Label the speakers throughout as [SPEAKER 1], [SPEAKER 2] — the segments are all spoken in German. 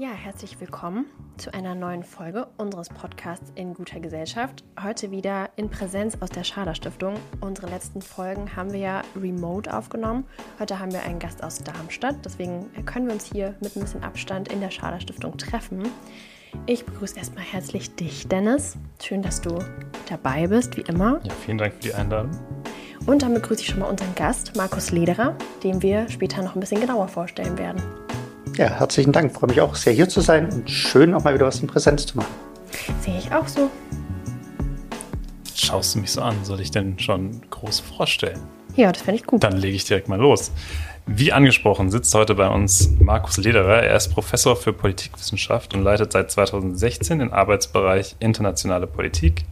[SPEAKER 1] Ja, herzlich willkommen zu einer neuen Folge unseres Podcasts in guter Gesellschaft. Heute wieder in Präsenz aus der Schader Stiftung. Unsere letzten Folgen haben wir ja remote aufgenommen. Heute haben wir einen Gast aus Darmstadt, deswegen können wir uns hier mit ein bisschen Abstand in der Schader Stiftung treffen. Ich begrüße erstmal herzlich dich, Dennis. Schön, dass du dabei bist, wie immer.
[SPEAKER 2] Ja, vielen Dank für die Einladung.
[SPEAKER 1] Und dann begrüße ich schon mal unseren Gast, Markus Lederer, den wir später noch ein bisschen genauer vorstellen werden.
[SPEAKER 3] Ja, herzlichen Dank. Ich freue mich auch sehr hier zu sein und schön auch mal wieder was in Präsenz zu machen.
[SPEAKER 1] Sehe ich auch so.
[SPEAKER 2] Schaust du mich so an? Soll ich denn schon groß vorstellen?
[SPEAKER 1] Ja, das fände ich gut.
[SPEAKER 2] Dann lege ich direkt mal los. Wie angesprochen sitzt heute bei uns Markus Lederer. Er ist Professor für Politikwissenschaft und leitet seit 2016 den Arbeitsbereich Internationale Politik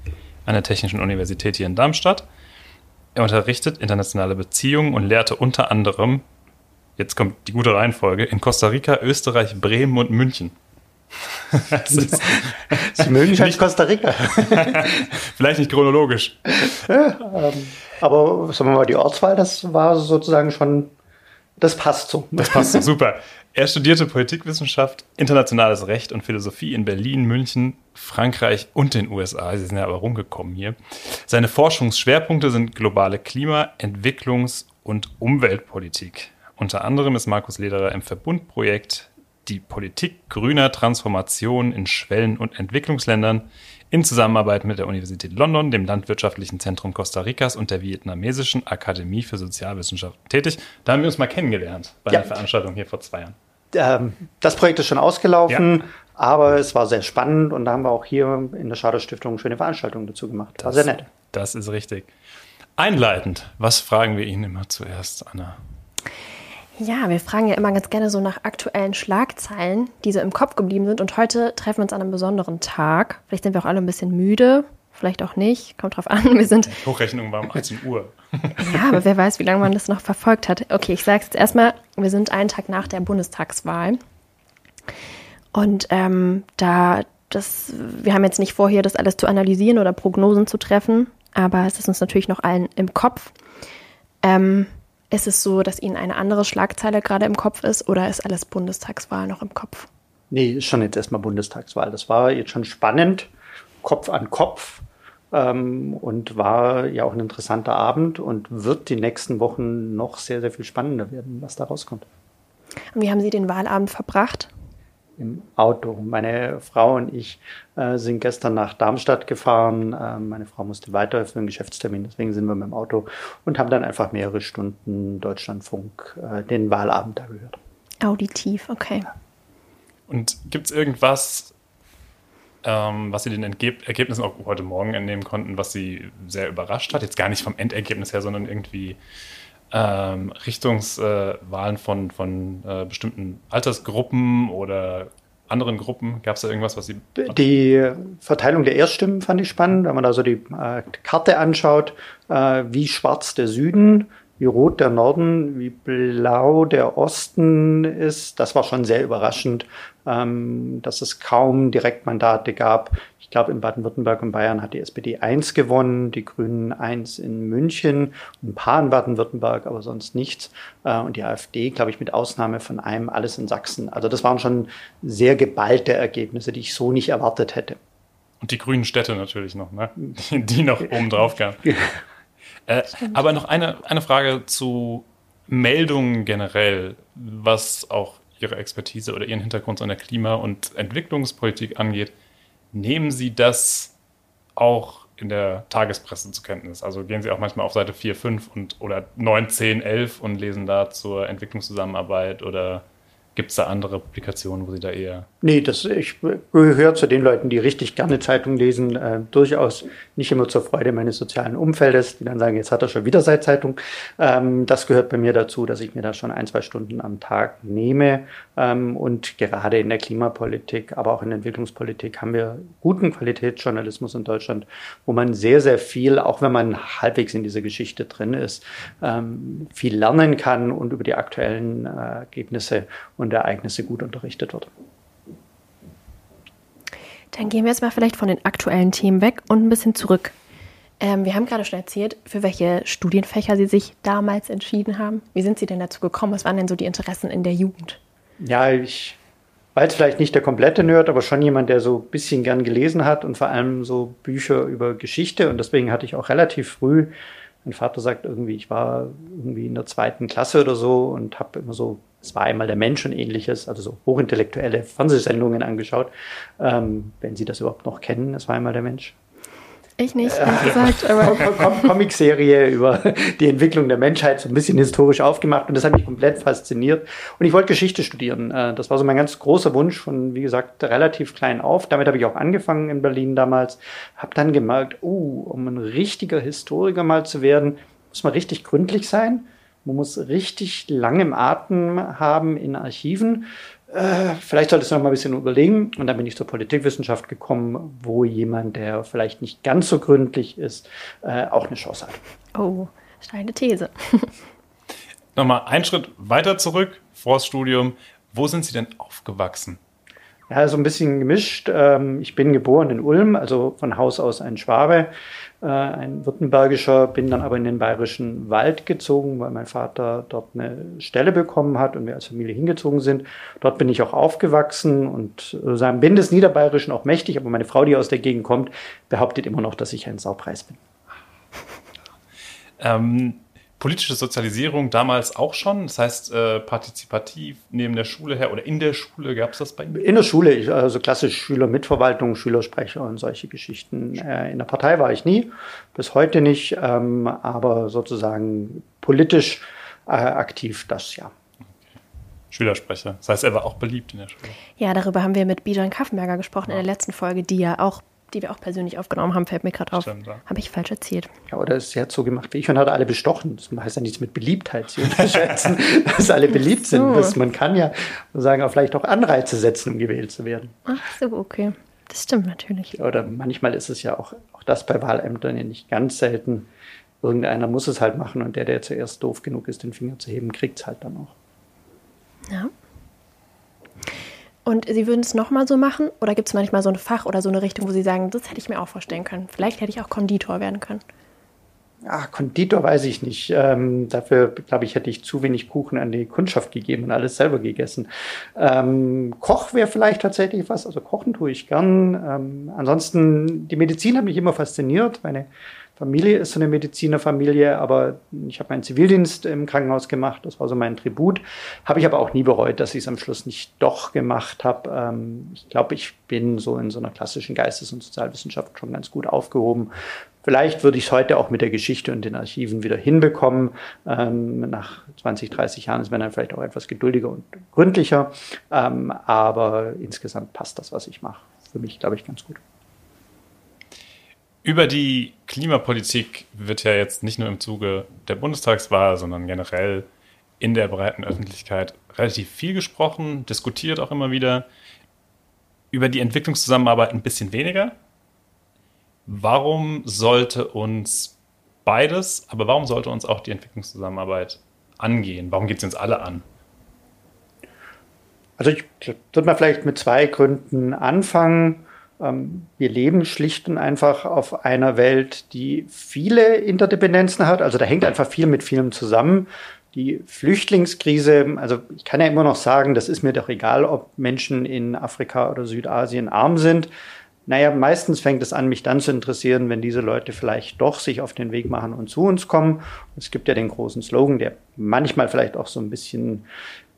[SPEAKER 2] an der Technischen Universität hier in Darmstadt. Er unterrichtet internationale Beziehungen und lehrte unter anderem jetzt kommt die gute Reihenfolge, in Costa Rica, Österreich, Bremen und München.
[SPEAKER 3] Sie mögen nicht Costa Rica.
[SPEAKER 2] Vielleicht nicht chronologisch.
[SPEAKER 3] Ja, ähm, aber sagen wir mal, die Ortswahl, das war sozusagen schon, das passt so.
[SPEAKER 2] Das passt so, super. Er studierte Politikwissenschaft, internationales Recht und Philosophie in Berlin, München, Frankreich und den USA. Sie sind ja aber rumgekommen hier. Seine Forschungsschwerpunkte sind globale Klima-, Entwicklungs- und Umweltpolitik. Unter anderem ist Markus Lederer im Verbundprojekt Die Politik grüner Transformation in Schwellen- und Entwicklungsländern in Zusammenarbeit mit der Universität London, dem Landwirtschaftlichen Zentrum Costa Ricas und der Vietnamesischen Akademie für Sozialwissenschaften tätig. Da haben wir uns mal kennengelernt bei ja. einer Veranstaltung hier vor zwei Jahren.
[SPEAKER 3] Ähm, das Projekt ist schon ausgelaufen, ja. aber es war sehr spannend und da haben wir auch hier in der Schader Stiftung schöne Veranstaltungen dazu gemacht. War
[SPEAKER 2] das,
[SPEAKER 3] sehr nett.
[SPEAKER 2] Das ist richtig. Einleitend, was fragen wir Ihnen immer zuerst, Anna?
[SPEAKER 1] Ja, wir fragen ja immer ganz gerne so nach aktuellen Schlagzeilen, die so im Kopf geblieben sind. Und heute treffen wir uns an einem besonderen Tag. Vielleicht sind wir auch alle ein bisschen müde, vielleicht auch nicht. Kommt drauf an. Wir sind.
[SPEAKER 2] Die Hochrechnung war um 18 Uhr.
[SPEAKER 1] ja, aber wer weiß, wie lange man das noch verfolgt hat. Okay, ich sage es jetzt erstmal. Wir sind einen Tag nach der Bundestagswahl. Und ähm, da das, wir haben jetzt nicht vor, hier das alles zu analysieren oder Prognosen zu treffen, aber es ist uns natürlich noch allen im Kopf. Ähm, ist es so, dass Ihnen eine andere Schlagzeile gerade im Kopf ist oder ist alles Bundestagswahl noch im Kopf?
[SPEAKER 3] Nee, ist schon jetzt erstmal Bundestagswahl. Das war jetzt schon spannend, Kopf an Kopf ähm, und war ja auch ein interessanter Abend und wird die nächsten Wochen noch sehr, sehr viel spannender werden, was da rauskommt.
[SPEAKER 1] Und wie haben Sie den Wahlabend verbracht?
[SPEAKER 3] Im Auto. Meine Frau und ich äh, sind gestern nach Darmstadt gefahren. Äh, meine Frau musste weiter für einen Geschäftstermin, deswegen sind wir mit dem Auto und haben dann einfach mehrere Stunden Deutschlandfunk äh, den Wahlabend da gehört.
[SPEAKER 1] Auditiv, okay.
[SPEAKER 2] Und gibt es irgendwas, ähm, was Sie den Entge Ergebnissen auch heute Morgen entnehmen konnten, was Sie sehr überrascht hat? Jetzt gar nicht vom Endergebnis her, sondern irgendwie ähm, Richtungswahlen von, von äh, bestimmten Altersgruppen oder anderen Gruppen? Gab es da irgendwas, was Sie.
[SPEAKER 3] Die Verteilung der Erststimmen fand ich spannend, wenn man da so die äh, Karte anschaut, äh, wie schwarz der Süden, wie rot der Norden, wie blau der Osten ist. Das war schon sehr überraschend, ähm, dass es kaum Direktmandate gab. Ich glaube, in Baden-Württemberg und Bayern hat die SPD eins gewonnen, die Grünen eins in München, ein paar in Baden-Württemberg, aber sonst nichts. Äh, und die AfD, glaube ich, mit Ausnahme von einem, alles in Sachsen. Also das waren schon sehr geballte Ergebnisse, die ich so nicht erwartet hätte.
[SPEAKER 2] Und die grünen Städte natürlich noch, ne? die noch oben drauf kamen. äh, aber noch eine, eine Frage zu Meldungen generell, was auch Ihre Expertise oder Ihren Hintergrund an der Klima- und Entwicklungspolitik angeht. Nehmen Sie das auch in der Tagespresse zur Kenntnis? Also gehen Sie auch manchmal auf Seite 4, 5 und, oder 9, 10, 11 und lesen da zur Entwicklungszusammenarbeit oder Gibt es da andere Publikationen, wo Sie da eher.
[SPEAKER 3] Nee, das, ich gehöre zu den Leuten, die richtig gerne Zeitungen lesen. Äh, durchaus nicht immer zur Freude meines sozialen Umfeldes, die dann sagen, jetzt hat er schon wieder seine Zeitung. Ähm, das gehört bei mir dazu, dass ich mir da schon ein, zwei Stunden am Tag nehme. Ähm, und gerade in der Klimapolitik, aber auch in der Entwicklungspolitik haben wir guten Qualitätsjournalismus in Deutschland, wo man sehr, sehr viel, auch wenn man halbwegs in dieser Geschichte drin ist, ähm, viel lernen kann und über die aktuellen äh, Ergebnisse und und Ereignisse gut unterrichtet wird.
[SPEAKER 1] Dann gehen wir jetzt mal vielleicht von den aktuellen Themen weg und ein bisschen zurück. Ähm, wir haben gerade schon erzählt, für welche Studienfächer Sie sich damals entschieden haben. Wie sind Sie denn dazu gekommen? Was waren denn so die Interessen in der Jugend?
[SPEAKER 3] Ja, ich war jetzt vielleicht nicht der komplette Nerd, aber schon jemand, der so ein bisschen gern gelesen hat und vor allem so Bücher über Geschichte. Und deswegen hatte ich auch relativ früh, mein Vater sagt irgendwie, ich war irgendwie in der zweiten Klasse oder so und habe immer so, es war einmal der Mensch und ähnliches, also so hochintellektuelle Fernsehsendungen angeschaut. Ähm, wenn Sie das überhaupt noch kennen, es war einmal der Mensch.
[SPEAKER 1] Ich nicht, ehrlich gesagt. Aber
[SPEAKER 3] Comicserie über die Entwicklung der Menschheit, so ein bisschen historisch aufgemacht und das hat mich komplett fasziniert. Und ich wollte Geschichte studieren. Äh, das war so mein ganz großer Wunsch von, wie gesagt, relativ klein auf. Damit habe ich auch angefangen in Berlin damals. Habe dann gemerkt, uh, um ein richtiger Historiker mal zu werden, muss man richtig gründlich sein. Man muss richtig lang im Atem haben in Archiven äh, vielleicht solltest du noch mal ein bisschen überlegen. Und dann bin ich zur Politikwissenschaft gekommen, wo jemand, der vielleicht nicht ganz so gründlich ist, äh, auch eine Chance hat.
[SPEAKER 1] Oh, steile These.
[SPEAKER 2] Nochmal einen Schritt weiter zurück, Forststudium. Wo sind Sie denn aufgewachsen?
[SPEAKER 3] Ja, so ein bisschen gemischt. Ähm, ich bin geboren in Ulm, also von Haus aus ein Schwabe, ein württembergischer, bin dann aber in den bayerischen Wald gezogen, weil mein Vater dort eine Stelle bekommen hat und wir als Familie hingezogen sind. Dort bin ich auch aufgewachsen und bin des Niederbayerischen auch mächtig, aber meine Frau, die aus der Gegend kommt, behauptet immer noch, dass ich ein Saupreis bin.
[SPEAKER 2] Ähm, politische Sozialisierung damals auch schon? Das heißt, äh, partizipativ neben der Schule her oder in der Schule gab es das bei Ihnen?
[SPEAKER 3] In der Schule, also klassisch Schülermitverwaltung, Schülersprecher und solche Geschichten. Äh, in der Partei war ich nie, bis heute nicht, ähm, aber sozusagen politisch äh, aktiv das ja.
[SPEAKER 2] Schülersprecher. Das heißt, er war auch beliebt in der Schule.
[SPEAKER 1] Ja, darüber haben wir mit Bijan Kaffenberger gesprochen ja. in der letzten Folge, die ja auch die wir auch persönlich aufgenommen haben, fällt mir gerade auf. ja. Habe ich falsch erzählt.
[SPEAKER 3] Ja, oder ist hat so gemacht wie ich und hat alle bestochen. Das heißt ja nichts mit Beliebtheit zu unterschätzen, dass alle beliebt sind. So. Das, man kann ja sagen, vielleicht auch Anreize setzen, um gewählt zu werden.
[SPEAKER 1] Ach so, okay. Das stimmt natürlich.
[SPEAKER 3] Oder manchmal ist es ja auch, auch das bei Wahlämtern ja nicht ganz selten. Irgendeiner muss es halt machen und der, der zuerst doof genug ist, den Finger zu heben, kriegt es halt dann auch.
[SPEAKER 1] Ja. Und Sie würden es nochmal so machen? Oder gibt es manchmal so ein Fach oder so eine Richtung, wo Sie sagen, das hätte ich mir auch vorstellen können? Vielleicht hätte ich auch Konditor werden können.
[SPEAKER 3] Ah, Konditor weiß ich nicht. Ähm, dafür, glaube ich, hätte ich zu wenig Kuchen an die Kundschaft gegeben und alles selber gegessen. Ähm, Koch wäre vielleicht tatsächlich was. Also kochen tue ich gern. Ähm, ansonsten, die Medizin hat mich immer fasziniert. Meine Familie ist so eine Medizinerfamilie, aber ich habe meinen Zivildienst im Krankenhaus gemacht, das war so mein Tribut. Habe ich aber auch nie bereut, dass ich es am Schluss nicht doch gemacht habe. Ähm, ich glaube, ich bin so in so einer klassischen Geistes- und Sozialwissenschaft schon ganz gut aufgehoben. Vielleicht würde ich es heute auch mit der Geschichte und den Archiven wieder hinbekommen. Ähm, nach 20, 30 Jahren ist man dann vielleicht auch etwas geduldiger und gründlicher. Ähm, aber insgesamt passt das, was ich mache. Für mich, glaube ich, ganz gut.
[SPEAKER 2] Über die Klimapolitik wird ja jetzt nicht nur im Zuge der Bundestagswahl, sondern generell in der breiten Öffentlichkeit relativ viel gesprochen, diskutiert auch immer wieder. Über die Entwicklungszusammenarbeit ein bisschen weniger. Warum sollte uns beides, aber warum sollte uns auch die Entwicklungszusammenarbeit angehen? Warum geht es uns alle an?
[SPEAKER 3] Also ich würde mal vielleicht mit zwei Gründen anfangen. Ähm, wir leben schlicht und einfach auf einer Welt, die viele Interdependenzen hat. Also da hängt einfach viel mit vielem zusammen. Die Flüchtlingskrise, also ich kann ja immer noch sagen, das ist mir doch egal, ob Menschen in Afrika oder Südasien arm sind. Naja, meistens fängt es an, mich dann zu interessieren, wenn diese Leute vielleicht doch sich auf den Weg machen und zu uns kommen. Es gibt ja den großen Slogan, der manchmal vielleicht auch so ein bisschen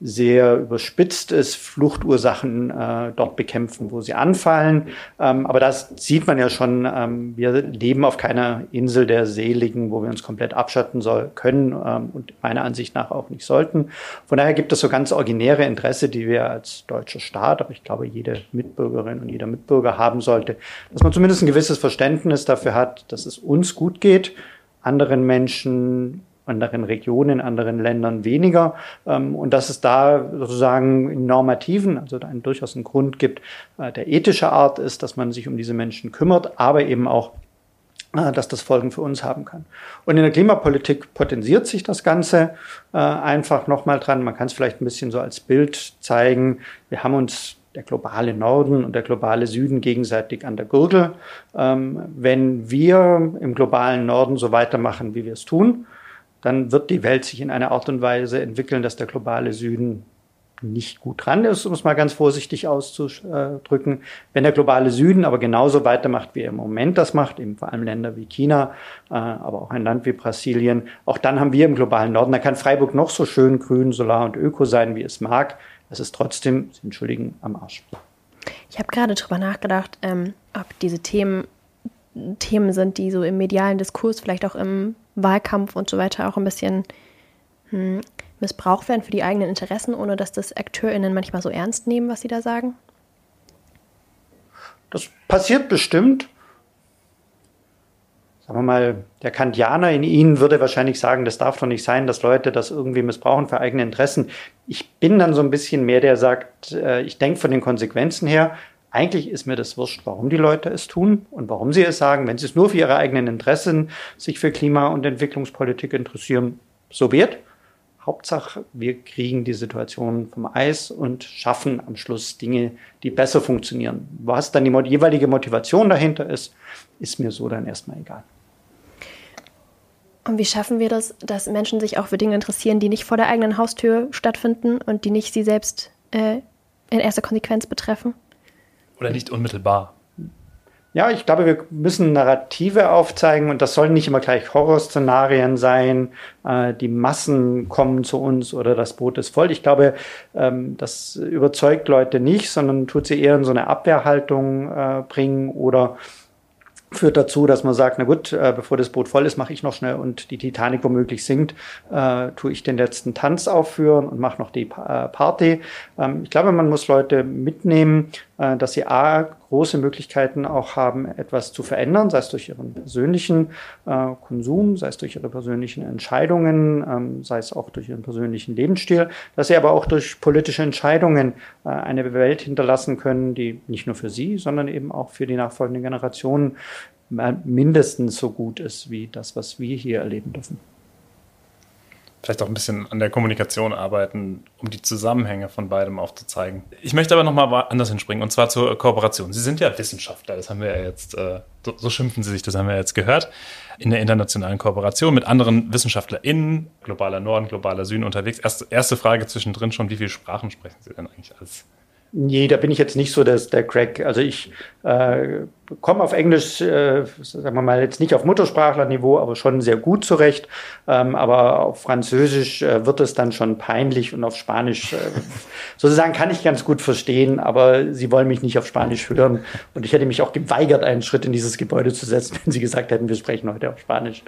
[SPEAKER 3] sehr überspitzt ist, Fluchtursachen äh, dort bekämpfen, wo sie anfallen. Ähm, aber das sieht man ja schon. Ähm, wir leben auf keiner Insel der Seligen, wo wir uns komplett abschatten soll, können ähm, und meiner Ansicht nach auch nicht sollten. Von daher gibt es so ganz originäre Interesse, die wir als deutscher Staat, aber ich glaube jede Mitbürgerin und jeder Mitbürger haben sollte, dass man zumindest ein gewisses Verständnis dafür hat, dass es uns gut geht, anderen Menschen anderen Regionen, in anderen Ländern weniger. Ähm, und dass es da sozusagen in normativen, also einen, durchaus einen Grund gibt, äh, der ethische Art ist, dass man sich um diese Menschen kümmert, aber eben auch äh, dass das Folgen für uns haben kann. Und in der Klimapolitik potenziert sich das Ganze äh, einfach nochmal dran. Man kann es vielleicht ein bisschen so als Bild zeigen. Wir haben uns der globale Norden und der globale Süden gegenseitig an der Gurgel. Ähm, wenn wir im globalen Norden so weitermachen, wie wir es tun, dann wird die Welt sich in einer Art und Weise entwickeln, dass der globale Süden nicht gut dran ist, um es mal ganz vorsichtig auszudrücken. Wenn der globale Süden aber genauso weitermacht, wie er im Moment das macht, eben vor allem Länder wie China, äh, aber auch ein Land wie Brasilien, auch dann haben wir im globalen Norden, da kann Freiburg noch so schön grün, solar und öko sein, wie es mag. Es ist trotzdem, Sie entschuldigen, am Arsch.
[SPEAKER 1] Ich habe gerade drüber nachgedacht, ähm, ob diese Themen Themen sind, die so im medialen Diskurs, vielleicht auch im Wahlkampf und so weiter auch ein bisschen hm, missbraucht werden für die eigenen Interessen, ohne dass das AkteurInnen manchmal so ernst nehmen, was sie da sagen?
[SPEAKER 3] Das passiert bestimmt. Sagen wir mal, der Kantianer in Ihnen würde wahrscheinlich sagen, das darf doch nicht sein, dass Leute das irgendwie missbrauchen für eigene Interessen. Ich bin dann so ein bisschen mehr, der sagt, äh, ich denke von den Konsequenzen her, eigentlich ist mir das wurscht, warum die Leute es tun und warum sie es sagen. Wenn sie es nur für ihre eigenen Interessen sich für Klima- und Entwicklungspolitik interessieren, so wird. Hauptsache, wir kriegen die Situation vom Eis und schaffen am Schluss Dinge, die besser funktionieren. Was dann die jeweilige Motivation dahinter ist, ist mir so dann erstmal egal.
[SPEAKER 1] Und wie schaffen wir das, dass Menschen sich auch für Dinge interessieren, die nicht vor der eigenen Haustür stattfinden und die nicht sie selbst äh, in erster Konsequenz betreffen?
[SPEAKER 2] Oder nicht unmittelbar?
[SPEAKER 3] Ja, ich glaube, wir müssen Narrative aufzeigen und das sollen nicht immer gleich Horrorszenarien sein. Äh, die Massen kommen zu uns oder das Boot ist voll. Ich glaube, ähm, das überzeugt Leute nicht, sondern tut sie eher in so eine Abwehrhaltung äh, bringen oder führt dazu, dass man sagt, na gut, äh, bevor das Boot voll ist, mache ich noch schnell und die Titanic womöglich sinkt, äh, tue ich den letzten Tanz aufführen und mache noch die pa äh, Party. Ähm, ich glaube, man muss Leute mitnehmen, dass sie A, große Möglichkeiten auch haben, etwas zu verändern, sei es durch ihren persönlichen äh, Konsum, sei es durch ihre persönlichen Entscheidungen, ähm, sei es auch durch ihren persönlichen Lebensstil, dass sie aber auch durch politische Entscheidungen äh, eine Welt hinterlassen können, die nicht nur für sie, sondern eben auch für die nachfolgenden Generationen mindestens so gut ist wie das, was wir hier erleben dürfen
[SPEAKER 2] vielleicht auch ein bisschen an der Kommunikation arbeiten, um die Zusammenhänge von beidem aufzuzeigen. Ich möchte aber nochmal anders hinspringen, und zwar zur Kooperation. Sie sind ja Wissenschaftler, das haben wir ja jetzt, äh, so, schimpfen Sie sich, das haben wir jetzt gehört, in der internationalen Kooperation mit anderen WissenschaftlerInnen, globaler Norden, globaler Süden unterwegs. Erste, erste Frage zwischendrin schon, wie viele Sprachen sprechen Sie denn eigentlich als
[SPEAKER 3] Nee, da bin ich jetzt nicht so das, der Crack. Also ich äh, komme auf Englisch, äh, sagen wir mal, jetzt nicht auf Muttersprachlerniveau, aber schon sehr gut zurecht. Ähm, aber auf Französisch äh, wird es dann schon peinlich und auf Spanisch äh, sozusagen kann ich ganz gut verstehen, aber sie wollen mich nicht auf Spanisch hören. Und ich hätte mich auch geweigert, einen Schritt in dieses Gebäude zu setzen, wenn sie gesagt hätten, wir sprechen heute auf Spanisch.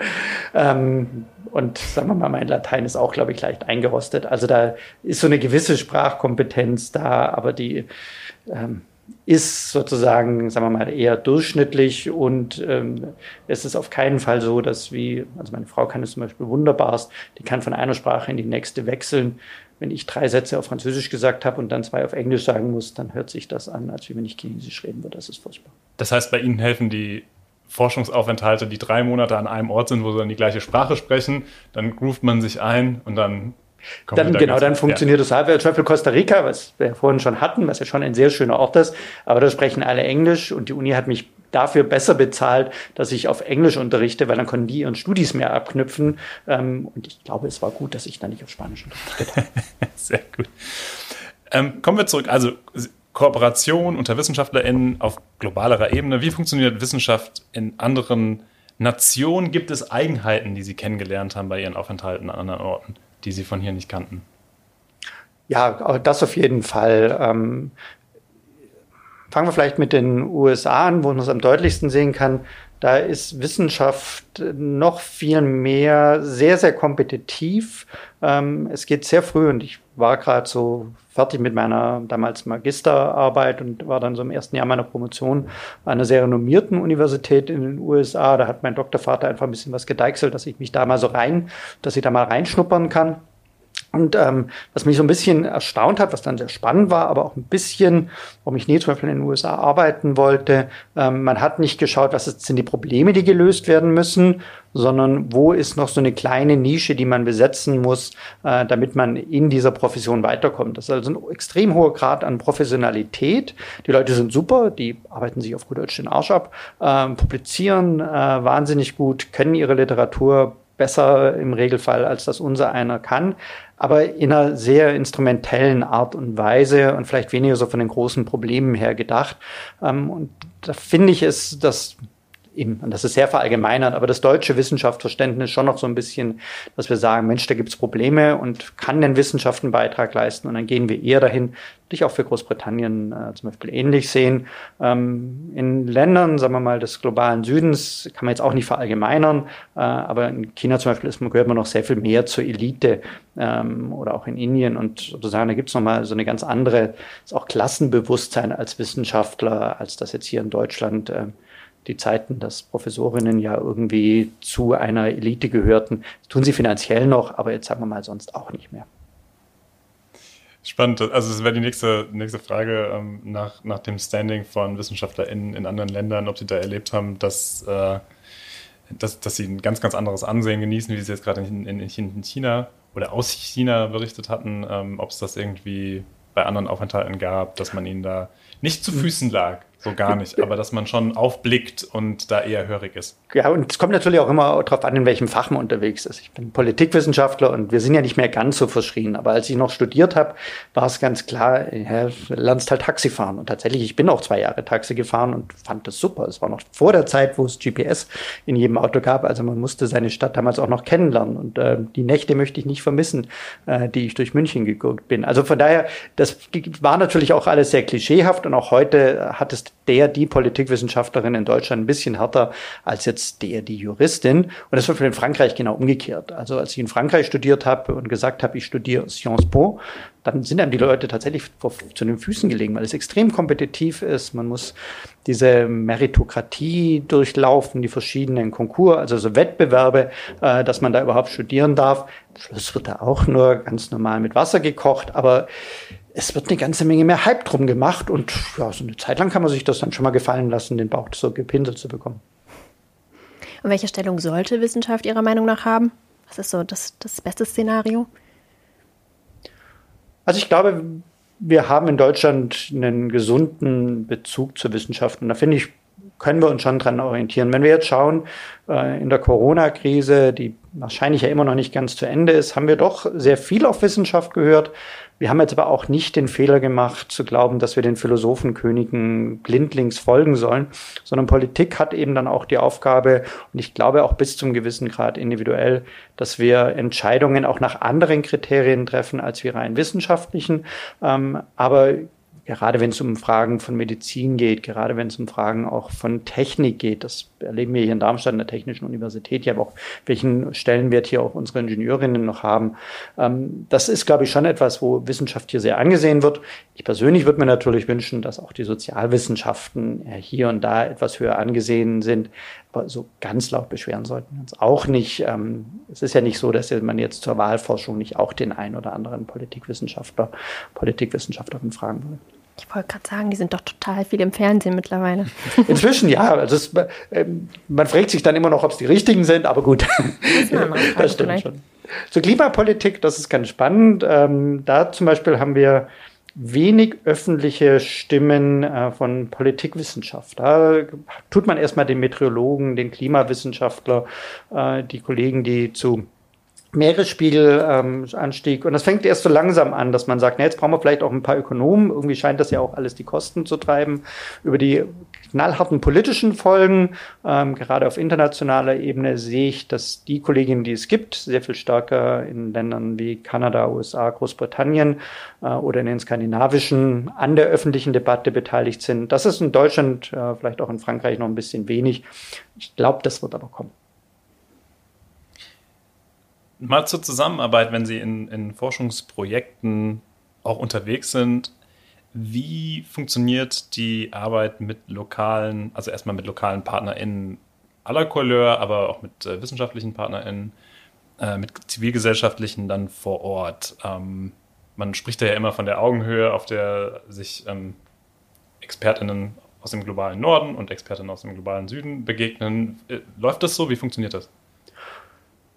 [SPEAKER 3] Ähm, und sagen wir mal, mein Latein ist auch, glaube ich, leicht eingerostet. Also da ist so eine gewisse Sprachkompetenz da, aber die ähm, ist sozusagen, sagen wir mal, eher durchschnittlich und ähm, es ist auf keinen Fall so, dass wie, also meine Frau kann es zum Beispiel wunderbarst, die kann von einer Sprache in die nächste wechseln. Wenn ich drei Sätze auf Französisch gesagt habe und dann zwei auf Englisch sagen muss, dann hört sich das an, als wenn ich Chinesisch reden würde. Das ist furchtbar.
[SPEAKER 2] Das heißt, bei Ihnen helfen die Forschungsaufenthalte, die drei Monate an einem Ort sind, wo sie dann die gleiche Sprache sprechen, dann groovt man sich ein und dann
[SPEAKER 3] dann, genau, dann funktioniert ja. das halb. Zum Beispiel Costa Rica, was wir vorhin schon hatten, was ja schon ein sehr schöner Ort ist, aber da sprechen alle Englisch und die Uni hat mich dafür besser bezahlt, dass ich auf Englisch unterrichte, weil dann konnten die ihren Studis mehr abknüpfen. Ähm, und ich glaube, es war gut, dass ich da nicht auf Spanisch unterrichtet habe.
[SPEAKER 2] sehr gut. Ähm, kommen wir zurück. Also Kooperation unter WissenschaftlerInnen auf globalerer Ebene. Wie funktioniert Wissenschaft in anderen Nationen? Gibt es Eigenheiten, die Sie kennengelernt haben bei Ihren Aufenthalten an anderen Orten? Die Sie von hier nicht kannten?
[SPEAKER 3] Ja, das auf jeden Fall. Ähm, fangen wir vielleicht mit den USA an, wo man es am deutlichsten sehen kann. Da ist Wissenschaft noch viel mehr sehr, sehr kompetitiv. Ähm, es geht sehr früh und ich war gerade so fertig mit meiner damals Magisterarbeit und war dann so im ersten Jahr meiner Promotion an einer sehr renommierten Universität in den USA. Da hat mein Doktorvater einfach ein bisschen was gedeichselt, dass ich mich da mal so rein, dass ich da mal reinschnuppern kann. Und ähm, was mich so ein bisschen erstaunt hat, was dann sehr spannend war, aber auch ein bisschen, warum ich nie zum Beispiel in den USA arbeiten wollte, ähm, man hat nicht geschaut, was sind die Probleme, die gelöst werden müssen, sondern wo ist noch so eine kleine Nische, die man besetzen muss, äh, damit man in dieser Profession weiterkommt. Das ist also ein extrem hoher Grad an Professionalität. Die Leute sind super, die arbeiten sich auf gut Deutsch den Arsch ab, äh, publizieren äh, wahnsinnig gut, kennen ihre Literatur, besser im Regelfall, als das unser einer kann, aber in einer sehr instrumentellen Art und Weise und vielleicht weniger so von den großen Problemen her gedacht. Ähm, und da finde ich es, dass eben, und das ist sehr verallgemeinert, aber das deutsche Wissenschaftsverständnis schon noch so ein bisschen, dass wir sagen, Mensch, da gibt es Probleme und kann denn Wissenschaft einen Beitrag leisten? Und dann gehen wir eher dahin, dich auch für Großbritannien äh, zum Beispiel ähnlich sehen. Ähm, in Ländern, sagen wir mal, des globalen Südens kann man jetzt auch nicht verallgemeinern, äh, aber in China zum Beispiel ist, gehört man noch sehr viel mehr zur Elite ähm, oder auch in Indien und sozusagen, da gibt es nochmal so eine ganz andere, ist auch Klassenbewusstsein als Wissenschaftler, als das jetzt hier in Deutschland äh, die Zeiten, dass Professorinnen ja irgendwie zu einer Elite gehörten. Das tun sie finanziell noch, aber jetzt sagen wir mal sonst auch nicht mehr.
[SPEAKER 2] Spannend. Also es wäre die nächste, nächste Frage ähm, nach, nach dem Standing von WissenschaftlerInnen in anderen Ländern, ob sie da erlebt haben, dass, äh, dass, dass sie ein ganz, ganz anderes Ansehen genießen, wie sie jetzt gerade in, in, in China oder aus China berichtet hatten, ähm, ob es das irgendwie bei anderen Aufenthalten gab, dass man ihnen da nicht zu Füßen lag. So gar nicht, aber dass man schon aufblickt und da eher hörig ist.
[SPEAKER 3] Ja, und es kommt natürlich auch immer darauf an, in welchem Fach man unterwegs ist. Ich bin Politikwissenschaftler und wir sind ja nicht mehr ganz so verschrien. Aber als ich noch studiert habe, war es ganz klar, ja, lernst halt Taxi fahren. Und tatsächlich, ich bin auch zwei Jahre Taxi gefahren und fand das super. Es war noch vor der Zeit, wo es GPS in jedem Auto gab. Also man musste seine Stadt damals auch noch kennenlernen. Und äh, die Nächte möchte ich nicht vermissen, äh, die ich durch München geguckt bin. Also von daher, das war natürlich auch alles sehr klischeehaft und auch heute hat es der, die Politikwissenschaftlerin in Deutschland ein bisschen härter als jetzt der, die Juristin. Und das wird in Frankreich genau umgekehrt. Also als ich in Frankreich studiert habe und gesagt habe, ich studiere Sciences Po, dann sind einem die Leute tatsächlich vor, zu den Füßen gelegen, weil es extrem kompetitiv ist. Man muss diese Meritokratie durchlaufen, die verschiedenen Konkurs, also so Wettbewerbe, äh, dass man da überhaupt studieren darf. Schluss wird da auch nur ganz normal mit Wasser gekocht, aber es wird eine ganze Menge mehr Hype drum gemacht und ja, so eine Zeit lang kann man sich das dann schon mal gefallen lassen, den Bauch so gepinselt zu bekommen.
[SPEAKER 1] Und welche Stellung sollte Wissenschaft Ihrer Meinung nach haben? Was ist so das, das beste Szenario?
[SPEAKER 3] Also ich glaube, wir haben in Deutschland einen gesunden Bezug zur Wissenschaft und da finde ich, können wir uns schon dran orientieren. Wenn wir jetzt schauen, äh, in der Corona-Krise, die wahrscheinlich ja immer noch nicht ganz zu Ende ist, haben wir doch sehr viel auf Wissenschaft gehört. Wir haben jetzt aber auch nicht den Fehler gemacht, zu glauben, dass wir den Philosophenkönigen blindlings folgen sollen, sondern Politik hat eben dann auch die Aufgabe, und ich glaube auch bis zum gewissen Grad individuell, dass wir Entscheidungen auch nach anderen Kriterien treffen als wir rein wissenschaftlichen. Ähm, aber gerade wenn es um Fragen von Medizin geht, gerade wenn es um Fragen auch von Technik geht, das erleben wir hier in Darmstadt an der Technischen Universität, ja auch welchen Stellenwert hier auch unsere Ingenieurinnen noch haben. Ähm, das ist, glaube ich, schon etwas, wo Wissenschaft hier sehr angesehen wird. Ich persönlich würde mir natürlich wünschen, dass auch die Sozialwissenschaften hier und da etwas höher angesehen sind. Aber so ganz laut beschweren sollten wir uns auch nicht. Ähm, es ist ja nicht so, dass man jetzt zur Wahlforschung nicht auch den einen oder anderen Politikwissenschaftler, Politikwissenschaftlerin fragen würde.
[SPEAKER 1] Ich wollte gerade sagen, die sind doch total viel im Fernsehen mittlerweile.
[SPEAKER 3] Inzwischen ja. Also es, äh, man fragt sich dann immer noch, ob es die richtigen sind, aber gut. Das, das stimmt vielleicht. schon. Zur Klimapolitik, das ist ganz spannend. Ähm, da zum Beispiel haben wir wenig öffentliche Stimmen äh, von Politikwissenschaft. Da tut man erstmal den Meteorologen, den Klimawissenschaftler, äh, die Kollegen, die zu Meeresspiegelanstieg. Ähm, und das fängt erst so langsam an, dass man sagt, na, jetzt brauchen wir vielleicht auch ein paar Ökonomen. Irgendwie scheint das ja auch alles die Kosten zu treiben. Über die knallharten politischen Folgen, ähm, gerade auf internationaler Ebene, sehe ich, dass die Kolleginnen, die es gibt, sehr viel stärker in Ländern wie Kanada, USA, Großbritannien äh, oder in den skandinavischen an der öffentlichen Debatte beteiligt sind. Das ist in Deutschland, äh, vielleicht auch in Frankreich noch ein bisschen wenig. Ich glaube, das wird aber kommen.
[SPEAKER 2] Mal zur Zusammenarbeit, wenn Sie in, in Forschungsprojekten auch unterwegs sind. Wie funktioniert die Arbeit mit lokalen, also erstmal mit lokalen PartnerInnen aller Couleur, aber auch mit äh, wissenschaftlichen PartnerInnen, äh, mit zivilgesellschaftlichen dann vor Ort? Ähm, man spricht da ja immer von der Augenhöhe, auf der sich ähm, ExpertInnen aus dem globalen Norden und Expertinnen aus dem globalen Süden begegnen. Äh, läuft das so? Wie funktioniert das?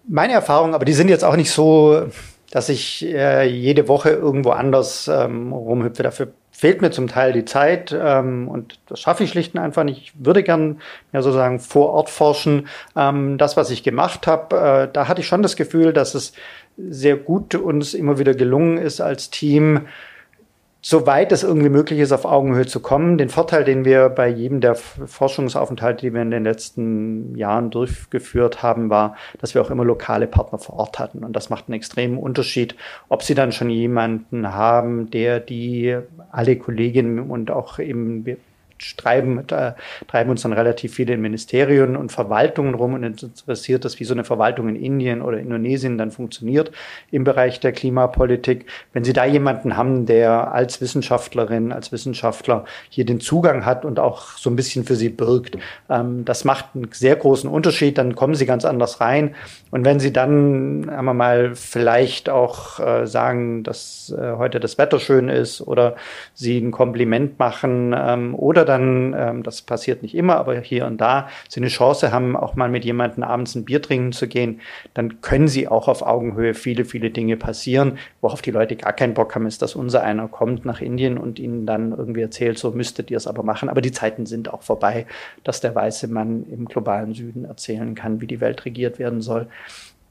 [SPEAKER 3] Meine Erfahrungen, aber die sind jetzt auch nicht so, dass ich äh, jede Woche irgendwo anders ähm, rumhüpfe. Dafür fehlt mir zum Teil die Zeit ähm, und das schaffe ich schlicht und einfach nicht. Ich würde gern ja sozusagen vor Ort forschen. Ähm, das, was ich gemacht habe, äh, da hatte ich schon das Gefühl, dass es sehr gut uns immer wieder gelungen ist als Team, soweit es irgendwie möglich ist, auf Augenhöhe zu kommen. Den Vorteil, den wir bei jedem der Forschungsaufenthalte, die wir in den letzten Jahren durchgeführt haben, war, dass wir auch immer lokale Partner vor Ort hatten. Und das macht einen extremen Unterschied, ob sie dann schon jemanden haben, der die alle Kolleginnen und auch eben treiben, äh, treiben uns dann relativ viele in Ministerien und Verwaltungen rum und interessiert das, wie so eine Verwaltung in Indien oder Indonesien dann funktioniert im Bereich der Klimapolitik. Wenn Sie da jemanden haben, der als Wissenschaftlerin, als Wissenschaftler hier den Zugang hat und auch so ein bisschen für Sie birgt, ähm, das macht einen sehr großen Unterschied, dann kommen Sie ganz anders rein. Und wenn Sie dann, haben wir mal, vielleicht auch äh, sagen, dass äh, heute das Wetter schön ist oder Sie ein Kompliment machen ähm, oder dann dann, ähm, das passiert nicht immer, aber hier und da, Sie eine Chance haben, auch mal mit jemandem abends ein Bier trinken zu gehen, dann können Sie auch auf Augenhöhe viele, viele Dinge passieren. Worauf die Leute gar keinen Bock haben, ist, dass unser einer kommt nach Indien und Ihnen dann irgendwie erzählt, so müsstet ihr es aber machen. Aber die Zeiten sind auch vorbei, dass der weiße Mann im globalen Süden erzählen kann, wie die Welt regiert werden soll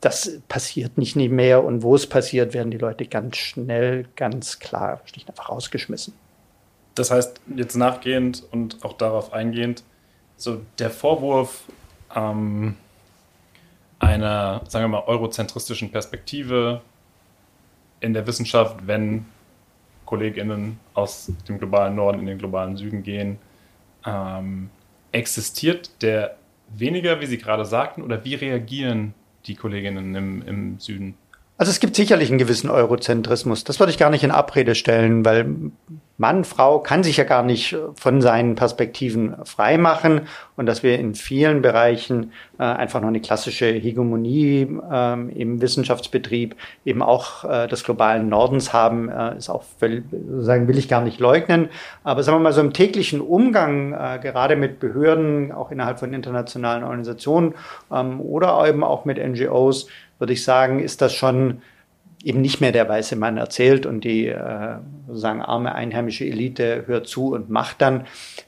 [SPEAKER 3] das passiert nicht mehr und wo es passiert, werden die Leute ganz schnell, ganz klar, schlicht einfach rausgeschmissen.
[SPEAKER 2] Das heißt, jetzt nachgehend und auch darauf eingehend, so der Vorwurf ähm, einer, sagen wir mal, eurozentristischen Perspektive in der Wissenschaft, wenn KollegInnen aus dem globalen Norden in den globalen Süden gehen, ähm, existiert der weniger, wie Sie gerade sagten, oder wie reagieren die Kolleginnen im, im Süden?
[SPEAKER 3] Also es gibt sicherlich einen gewissen Eurozentrismus. Das würde ich gar nicht in Abrede stellen, weil Mann, Frau kann sich ja gar nicht von seinen Perspektiven freimachen und dass wir in vielen Bereichen äh, einfach noch eine klassische Hegemonie ähm, im Wissenschaftsbetrieb eben auch äh, des globalen Nordens haben, äh, ist auch sagen will ich gar nicht leugnen. Aber sagen wir mal so im täglichen Umgang äh, gerade mit Behörden, auch innerhalb von internationalen Organisationen ähm, oder eben auch mit NGOs würde ich sagen, ist das schon eben nicht mehr der weiße Mann erzählt und die äh, sozusagen arme einheimische Elite hört zu und macht dann.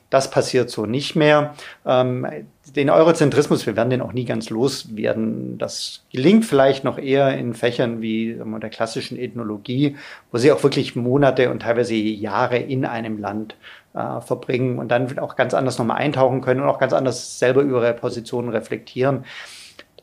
[SPEAKER 3] Das passiert so nicht mehr. Ähm, den Eurozentrismus, wir werden den auch nie ganz loswerden. Das gelingt vielleicht noch eher in Fächern wie wir, der klassischen Ethnologie, wo sie auch wirklich Monate und teilweise Jahre in einem Land äh, verbringen und dann auch ganz anders nochmal eintauchen können und auch ganz anders selber über ihre Positionen reflektieren.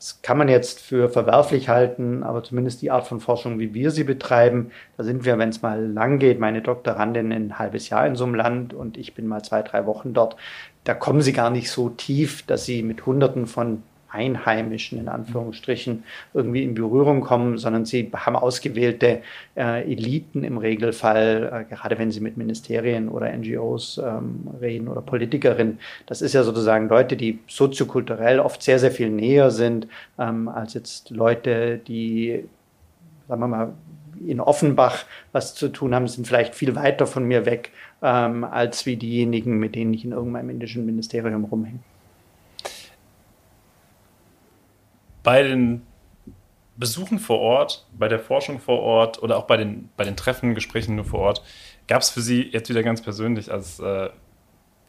[SPEAKER 3] Das kann man jetzt für verwerflich halten, aber zumindest die Art von Forschung, wie wir sie betreiben, da sind wir, wenn es mal lang geht, meine Doktorandin ein halbes Jahr in so einem Land und ich bin mal zwei, drei Wochen dort. Da kommen sie gar nicht so tief, dass sie mit Hunderten von Einheimischen in Anführungsstrichen irgendwie in Berührung kommen, sondern sie haben ausgewählte äh, Eliten im Regelfall, äh, gerade wenn sie mit Ministerien oder NGOs ähm, reden oder Politikerinnen. Das ist ja sozusagen Leute, die soziokulturell oft sehr, sehr viel näher sind ähm, als jetzt Leute, die, sagen wir mal, in Offenbach was zu tun haben, sind vielleicht viel weiter von mir weg ähm, als wie diejenigen, mit denen ich in irgendeinem indischen Ministerium rumhänge.
[SPEAKER 2] Bei den Besuchen vor Ort, bei der Forschung vor Ort oder auch bei den, bei den Treffen, Gesprächen nur vor Ort, gab es für Sie jetzt wieder ganz persönlich als äh,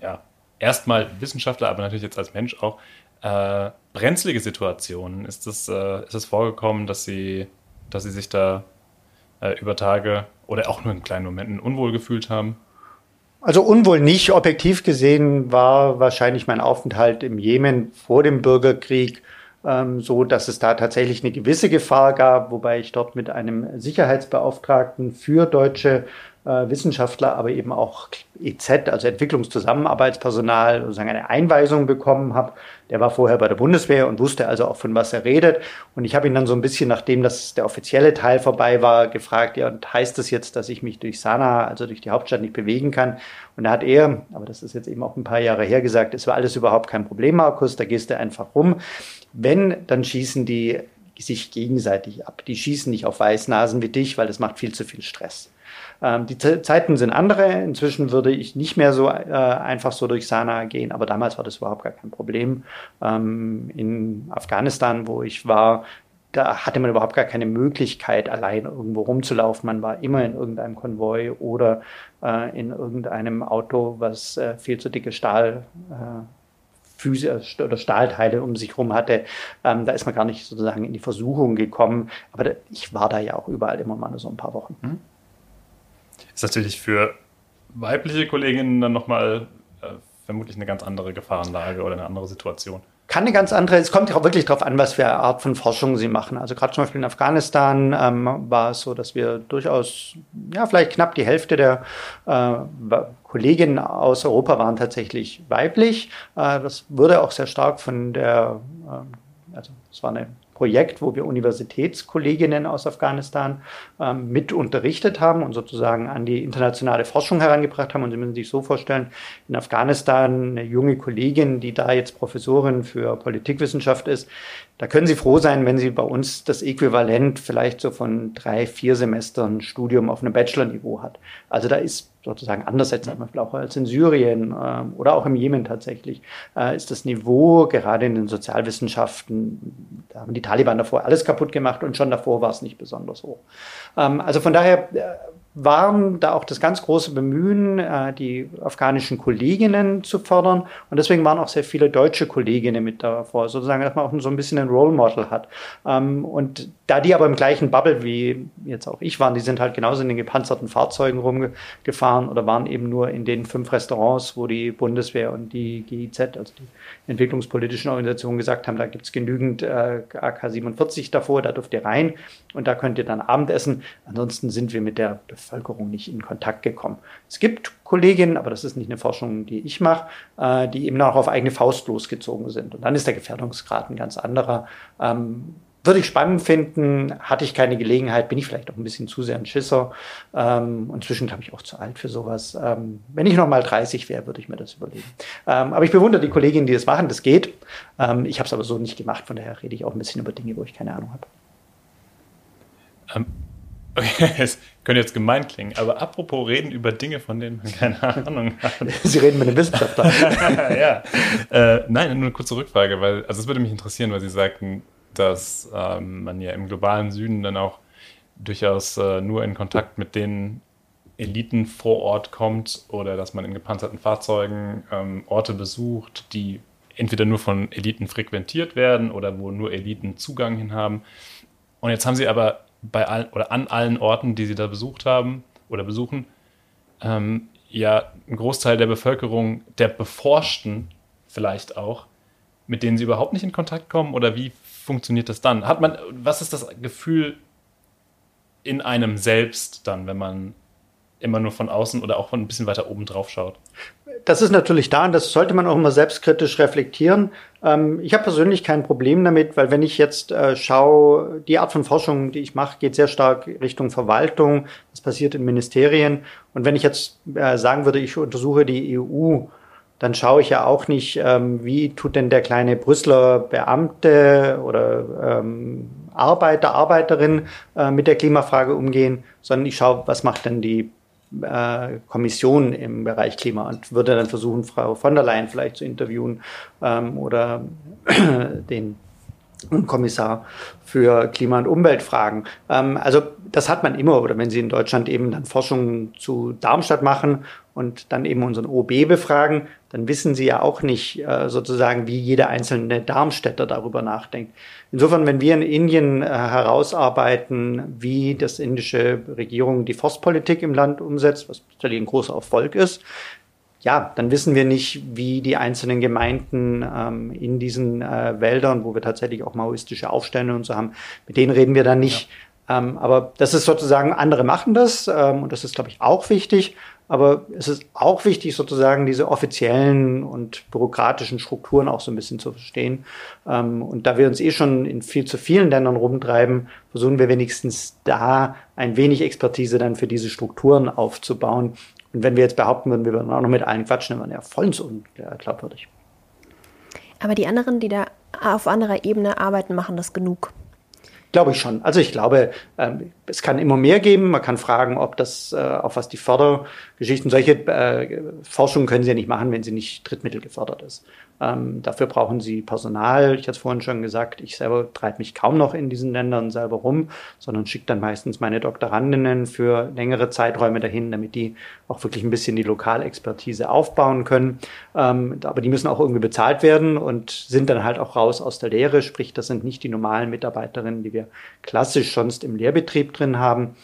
[SPEAKER 2] ja, erstmal Wissenschaftler, aber natürlich jetzt als Mensch auch, äh, brenzlige Situationen? Ist es äh, ist vorgekommen, dass Sie, dass Sie sich da äh, über Tage oder auch nur in kleinen Momenten unwohl gefühlt haben?
[SPEAKER 3] Also unwohl nicht. Objektiv gesehen war wahrscheinlich mein Aufenthalt im Jemen vor dem Bürgerkrieg so dass es da tatsächlich eine gewisse Gefahr gab, wobei ich dort mit einem Sicherheitsbeauftragten für deutsche äh, Wissenschaftler, aber eben auch EZ, also Entwicklungszusammenarbeitspersonal, sozusagen eine Einweisung bekommen habe. Der war vorher bei der Bundeswehr und wusste also auch, von was er redet. Und ich habe ihn dann so ein bisschen, nachdem das der offizielle Teil vorbei war, gefragt, ja, und heißt das jetzt, dass ich mich durch Sanaa, also durch die Hauptstadt, nicht bewegen kann? Und da hat er, aber das ist jetzt eben auch ein paar Jahre her, gesagt, es war alles überhaupt kein Problem, Markus, da gehst du einfach rum. Wenn, dann schießen die sich gegenseitig ab. Die schießen nicht auf Weißnasen wie dich, weil das macht viel zu viel Stress. Ähm, die Zeiten sind andere. Inzwischen würde ich nicht mehr so äh, einfach so durch Sana gehen, aber damals war das überhaupt gar kein Problem. Ähm, in Afghanistan, wo ich war, da hatte man überhaupt gar keine Möglichkeit, allein irgendwo rumzulaufen. Man war immer in irgendeinem Konvoi oder äh, in irgendeinem Auto, was äh, viel zu dicke Stahl. Füße oder Stahlteile um sich herum hatte. Ähm, da ist man gar nicht sozusagen in die Versuchung gekommen. Aber da, ich war da ja auch überall immer mal nur so ein paar Wochen. Hm?
[SPEAKER 2] Ist natürlich für weibliche Kolleginnen dann nochmal äh, vermutlich eine ganz andere Gefahrenlage oder eine andere Situation
[SPEAKER 3] kann eine ganz andere, es kommt auch wirklich darauf an, was für eine Art von Forschung sie machen. Also gerade zum Beispiel in Afghanistan ähm, war es so, dass wir durchaus, ja, vielleicht knapp die Hälfte der äh, Kolleginnen aus Europa waren tatsächlich weiblich. Äh, das wurde auch sehr stark von der, äh, also es war eine Projekt, wo wir Universitätskolleginnen aus Afghanistan ähm, mit unterrichtet haben und sozusagen an die internationale Forschung herangebracht haben. Und Sie müssen sich so vorstellen, in Afghanistan eine junge Kollegin, die da jetzt Professorin für Politikwissenschaft ist, da können Sie froh sein, wenn Sie bei uns das Äquivalent vielleicht so von drei, vier Semestern Studium auf einem Bachelor-Niveau hat. Also da ist sozusagen anders als, auch als in Syrien äh, oder auch im Jemen tatsächlich, äh, ist das Niveau gerade in den Sozialwissenschaften, da haben die Taliban davor alles kaputt gemacht und schon davor war es nicht besonders hoch. Ähm, also von daher äh, waren da auch das ganz große Bemühen, äh, die afghanischen Kolleginnen zu fördern. Und deswegen waren auch sehr viele deutsche Kolleginnen mit davor, sozusagen, dass man auch so ein bisschen ein Role Model hat. Ähm, und da die aber im gleichen Bubble wie jetzt auch ich waren, die sind halt genauso in den gepanzerten Fahrzeugen rumgefahren oder waren eben nur in den fünf Restaurants, wo die Bundeswehr und die GIZ, also die entwicklungspolitischen Organisationen, gesagt haben, da gibt's genügend äh, AK-47 davor, da dürft ihr rein und da könnt ihr dann Abendessen. Ansonsten sind wir mit der Bevölkerung nicht in Kontakt gekommen. Es gibt Kolleginnen, aber das ist nicht eine Forschung, die ich mache, äh, die eben auch auf eigene Faust losgezogen sind. Und dann ist der Gefährdungsgrad ein ganz anderer. Ähm, würde ich spannend finden, hatte ich keine Gelegenheit, bin ich vielleicht auch ein bisschen zu sehr ein Schisser. Ähm, inzwischen glaube ich auch zu alt für sowas. Ähm, wenn ich noch mal 30 wäre, würde ich mir das überlegen. Ähm, aber ich bewundere die Kolleginnen, die das machen, das geht. Ähm, ich habe es aber so nicht gemacht, von daher rede ich auch ein bisschen über Dinge, wo ich keine Ahnung habe.
[SPEAKER 2] Ähm, okay, könnte jetzt gemein klingen, aber apropos reden über Dinge, von denen man keine Ahnung hat.
[SPEAKER 3] Sie reden mit einem Wissenschaftler.
[SPEAKER 2] ja. Äh, nein, nur eine kurze Rückfrage, weil, also es würde mich interessieren, weil Sie sagten, dass ähm, man ja im globalen Süden dann auch durchaus äh, nur in Kontakt mit den Eliten vor Ort kommt oder dass man in gepanzerten Fahrzeugen ähm, Orte besucht, die entweder nur von Eliten frequentiert werden oder wo nur Eliten Zugang hin haben. Und jetzt haben sie aber bei allen oder an allen Orten, die sie da besucht haben oder besuchen, ähm, ja einen Großteil der Bevölkerung, der Beforschten vielleicht auch, mit denen sie überhaupt nicht in Kontakt kommen oder wie funktioniert das dann? Hat man, was ist das Gefühl in einem selbst dann, wenn man immer nur von außen oder auch von ein bisschen weiter oben drauf schaut?
[SPEAKER 3] Das ist natürlich da und das sollte man auch immer selbstkritisch reflektieren. Ähm, ich habe persönlich kein Problem damit, weil wenn ich jetzt äh, schaue, die Art von Forschung, die ich mache, geht sehr stark Richtung Verwaltung. Das passiert in Ministerien. Und wenn ich jetzt äh, sagen würde, ich untersuche die EU, dann schaue ich ja auch nicht, ähm, wie tut denn der kleine Brüsseler Beamte oder ähm, Arbeiter, Arbeiterin äh, mit der Klimafrage umgehen, sondern ich schaue, was macht denn die äh, Kommission im Bereich Klima und würde dann versuchen, Frau von der Leyen vielleicht zu interviewen ähm, oder den Kommissar für Klima- und Umweltfragen. Ähm, also das hat man immer, oder wenn Sie in Deutschland eben dann Forschung zu Darmstadt machen und dann eben unseren OB befragen, dann wissen Sie ja auch nicht äh, sozusagen, wie jeder einzelne Darmstädter darüber nachdenkt. Insofern, wenn wir in Indien äh, herausarbeiten, wie das indische Regierung die Forstpolitik im Land umsetzt, was natürlich ein großer Erfolg ist, ja, dann wissen wir nicht, wie die einzelnen Gemeinden ähm, in diesen äh, Wäldern, wo wir tatsächlich auch maoistische Aufstände und so haben, mit denen reden wir dann nicht. Ja. Ähm, aber das ist sozusagen, andere machen das ähm, und das ist, glaube ich, auch wichtig. Aber es ist auch wichtig, sozusagen diese offiziellen und bürokratischen Strukturen auch so ein bisschen zu verstehen. Ähm, und da wir uns eh schon in viel zu vielen Ländern rumtreiben, versuchen wir wenigstens da ein wenig Expertise dann für diese Strukturen aufzubauen und wenn wir jetzt behaupten würden, wir würden auch noch mit allen quatschen, dann wären ja vollends unglaubwürdig.
[SPEAKER 1] Aber die anderen, die da auf anderer Ebene arbeiten, machen das genug.
[SPEAKER 3] Glaube ich schon. Also ich glaube, ähm, es kann immer mehr geben. Man kann fragen, ob das, äh, auf was die Fördergeschichten, solche äh, Forschung können Sie ja nicht machen, wenn sie nicht Drittmittel gefördert ist. Ähm, dafür brauchen sie Personal. Ich hatte es vorhin schon gesagt, ich selber treibe mich kaum noch in diesen Ländern selber rum, sondern schicke dann meistens meine Doktorandinnen für längere Zeiträume dahin, damit die auch wirklich ein bisschen die Lokalexpertise aufbauen können. Ähm, aber die müssen auch irgendwie bezahlt werden und sind dann halt auch raus aus der Lehre. Sprich, das sind nicht die normalen Mitarbeiterinnen, die wir klassisch sonst im Lehrbetrieb drin haben.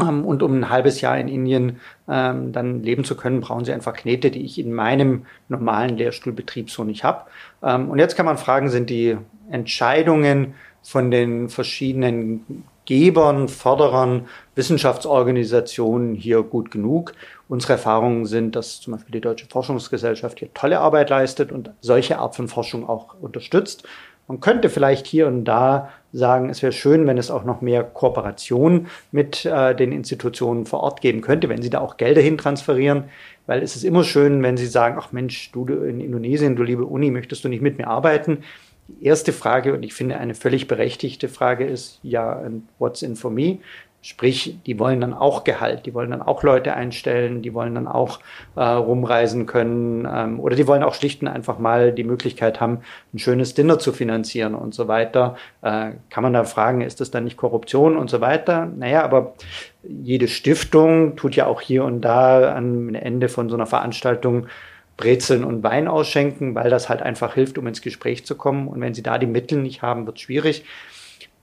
[SPEAKER 3] Ähm, und um ein halbes Jahr in Indien ähm, dann leben zu können, brauchen sie einfach Knete, die ich in meinem normalen Lehrstuhlbetrieb so nicht habe. Ähm, und jetzt kann man fragen, sind die Entscheidungen von den verschiedenen Gebern, Förderern, Wissenschaftsorganisationen hier gut genug. Unsere Erfahrungen sind, dass zum Beispiel die Deutsche Forschungsgesellschaft hier tolle Arbeit leistet und solche Art von Forschung auch unterstützt. Man könnte vielleicht hier und da sagen, es wäre schön, wenn es auch noch mehr Kooperation mit äh, den Institutionen vor Ort geben könnte, wenn sie da auch Gelder hin transferieren. Weil es ist immer schön, wenn sie sagen, ach Mensch, du in Indonesien, du liebe Uni, möchtest du nicht mit mir arbeiten? Die erste Frage, und ich finde eine völlig berechtigte Frage ist, ja, what's in for me? Sprich, die wollen dann auch Gehalt, die wollen dann auch Leute einstellen, die wollen dann auch äh, rumreisen können ähm, oder die wollen auch schlicht und einfach mal die Möglichkeit haben, ein schönes Dinner zu finanzieren und so weiter. Äh, kann man da fragen, ist das dann nicht Korruption und so weiter? Naja, aber jede Stiftung tut ja auch hier und da am Ende von so einer Veranstaltung Brezeln und Wein ausschenken, weil das halt einfach hilft, um ins Gespräch zu kommen. Und wenn sie da die Mittel nicht haben, wird es schwierig.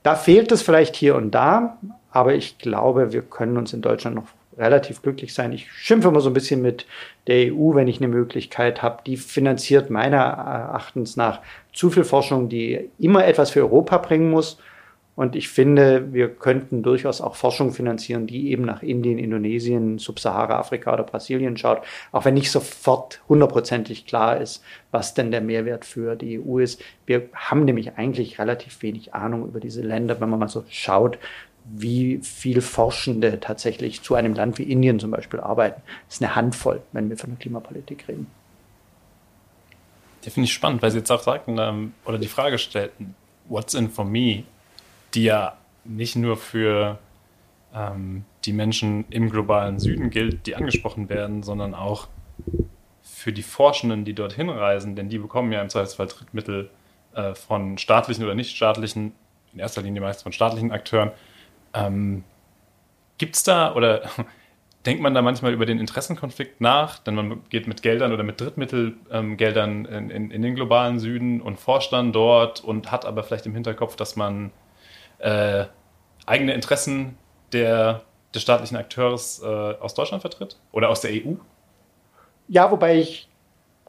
[SPEAKER 3] Da fehlt es vielleicht hier und da, aber ich glaube, wir können uns in Deutschland noch relativ glücklich sein. Ich schimpfe immer so ein bisschen mit der EU, wenn ich eine Möglichkeit habe. Die finanziert meiner Erachtens nach zu viel Forschung, die immer etwas für Europa bringen muss und ich finde, wir könnten durchaus auch Forschung finanzieren, die eben nach Indien, Indonesien, Subsahara-Afrika oder Brasilien schaut, auch wenn nicht sofort hundertprozentig klar ist, was denn der Mehrwert für die EU ist. Wir haben nämlich eigentlich relativ wenig Ahnung über diese Länder, wenn man mal so schaut, wie viel Forschende tatsächlich zu einem Land wie Indien zum Beispiel arbeiten. Das ist eine Handvoll, wenn wir von der Klimapolitik reden.
[SPEAKER 2] Ja, finde ich spannend, weil Sie jetzt auch sagten ähm, oder die Frage stellten, what's in for me? die ja nicht nur für ähm, die Menschen im globalen Süden gilt, die angesprochen werden, sondern auch für die Forschenden, die dorthin reisen, denn die bekommen ja im Zweifelsfall Drittmittel äh, von staatlichen oder nichtstaatlichen, in erster Linie meist von staatlichen Akteuren. Ähm, Gibt es da oder denkt man da manchmal über den Interessenkonflikt nach? Denn man geht mit Geldern oder mit Drittmittelgeldern ähm, in, in, in, den globalen Süden und forscht dann dort und hat aber vielleicht im Hinterkopf, dass man äh, eigene Interessen der, des staatlichen Akteurs äh, aus Deutschland vertritt oder aus der EU?
[SPEAKER 3] Ja, wobei ich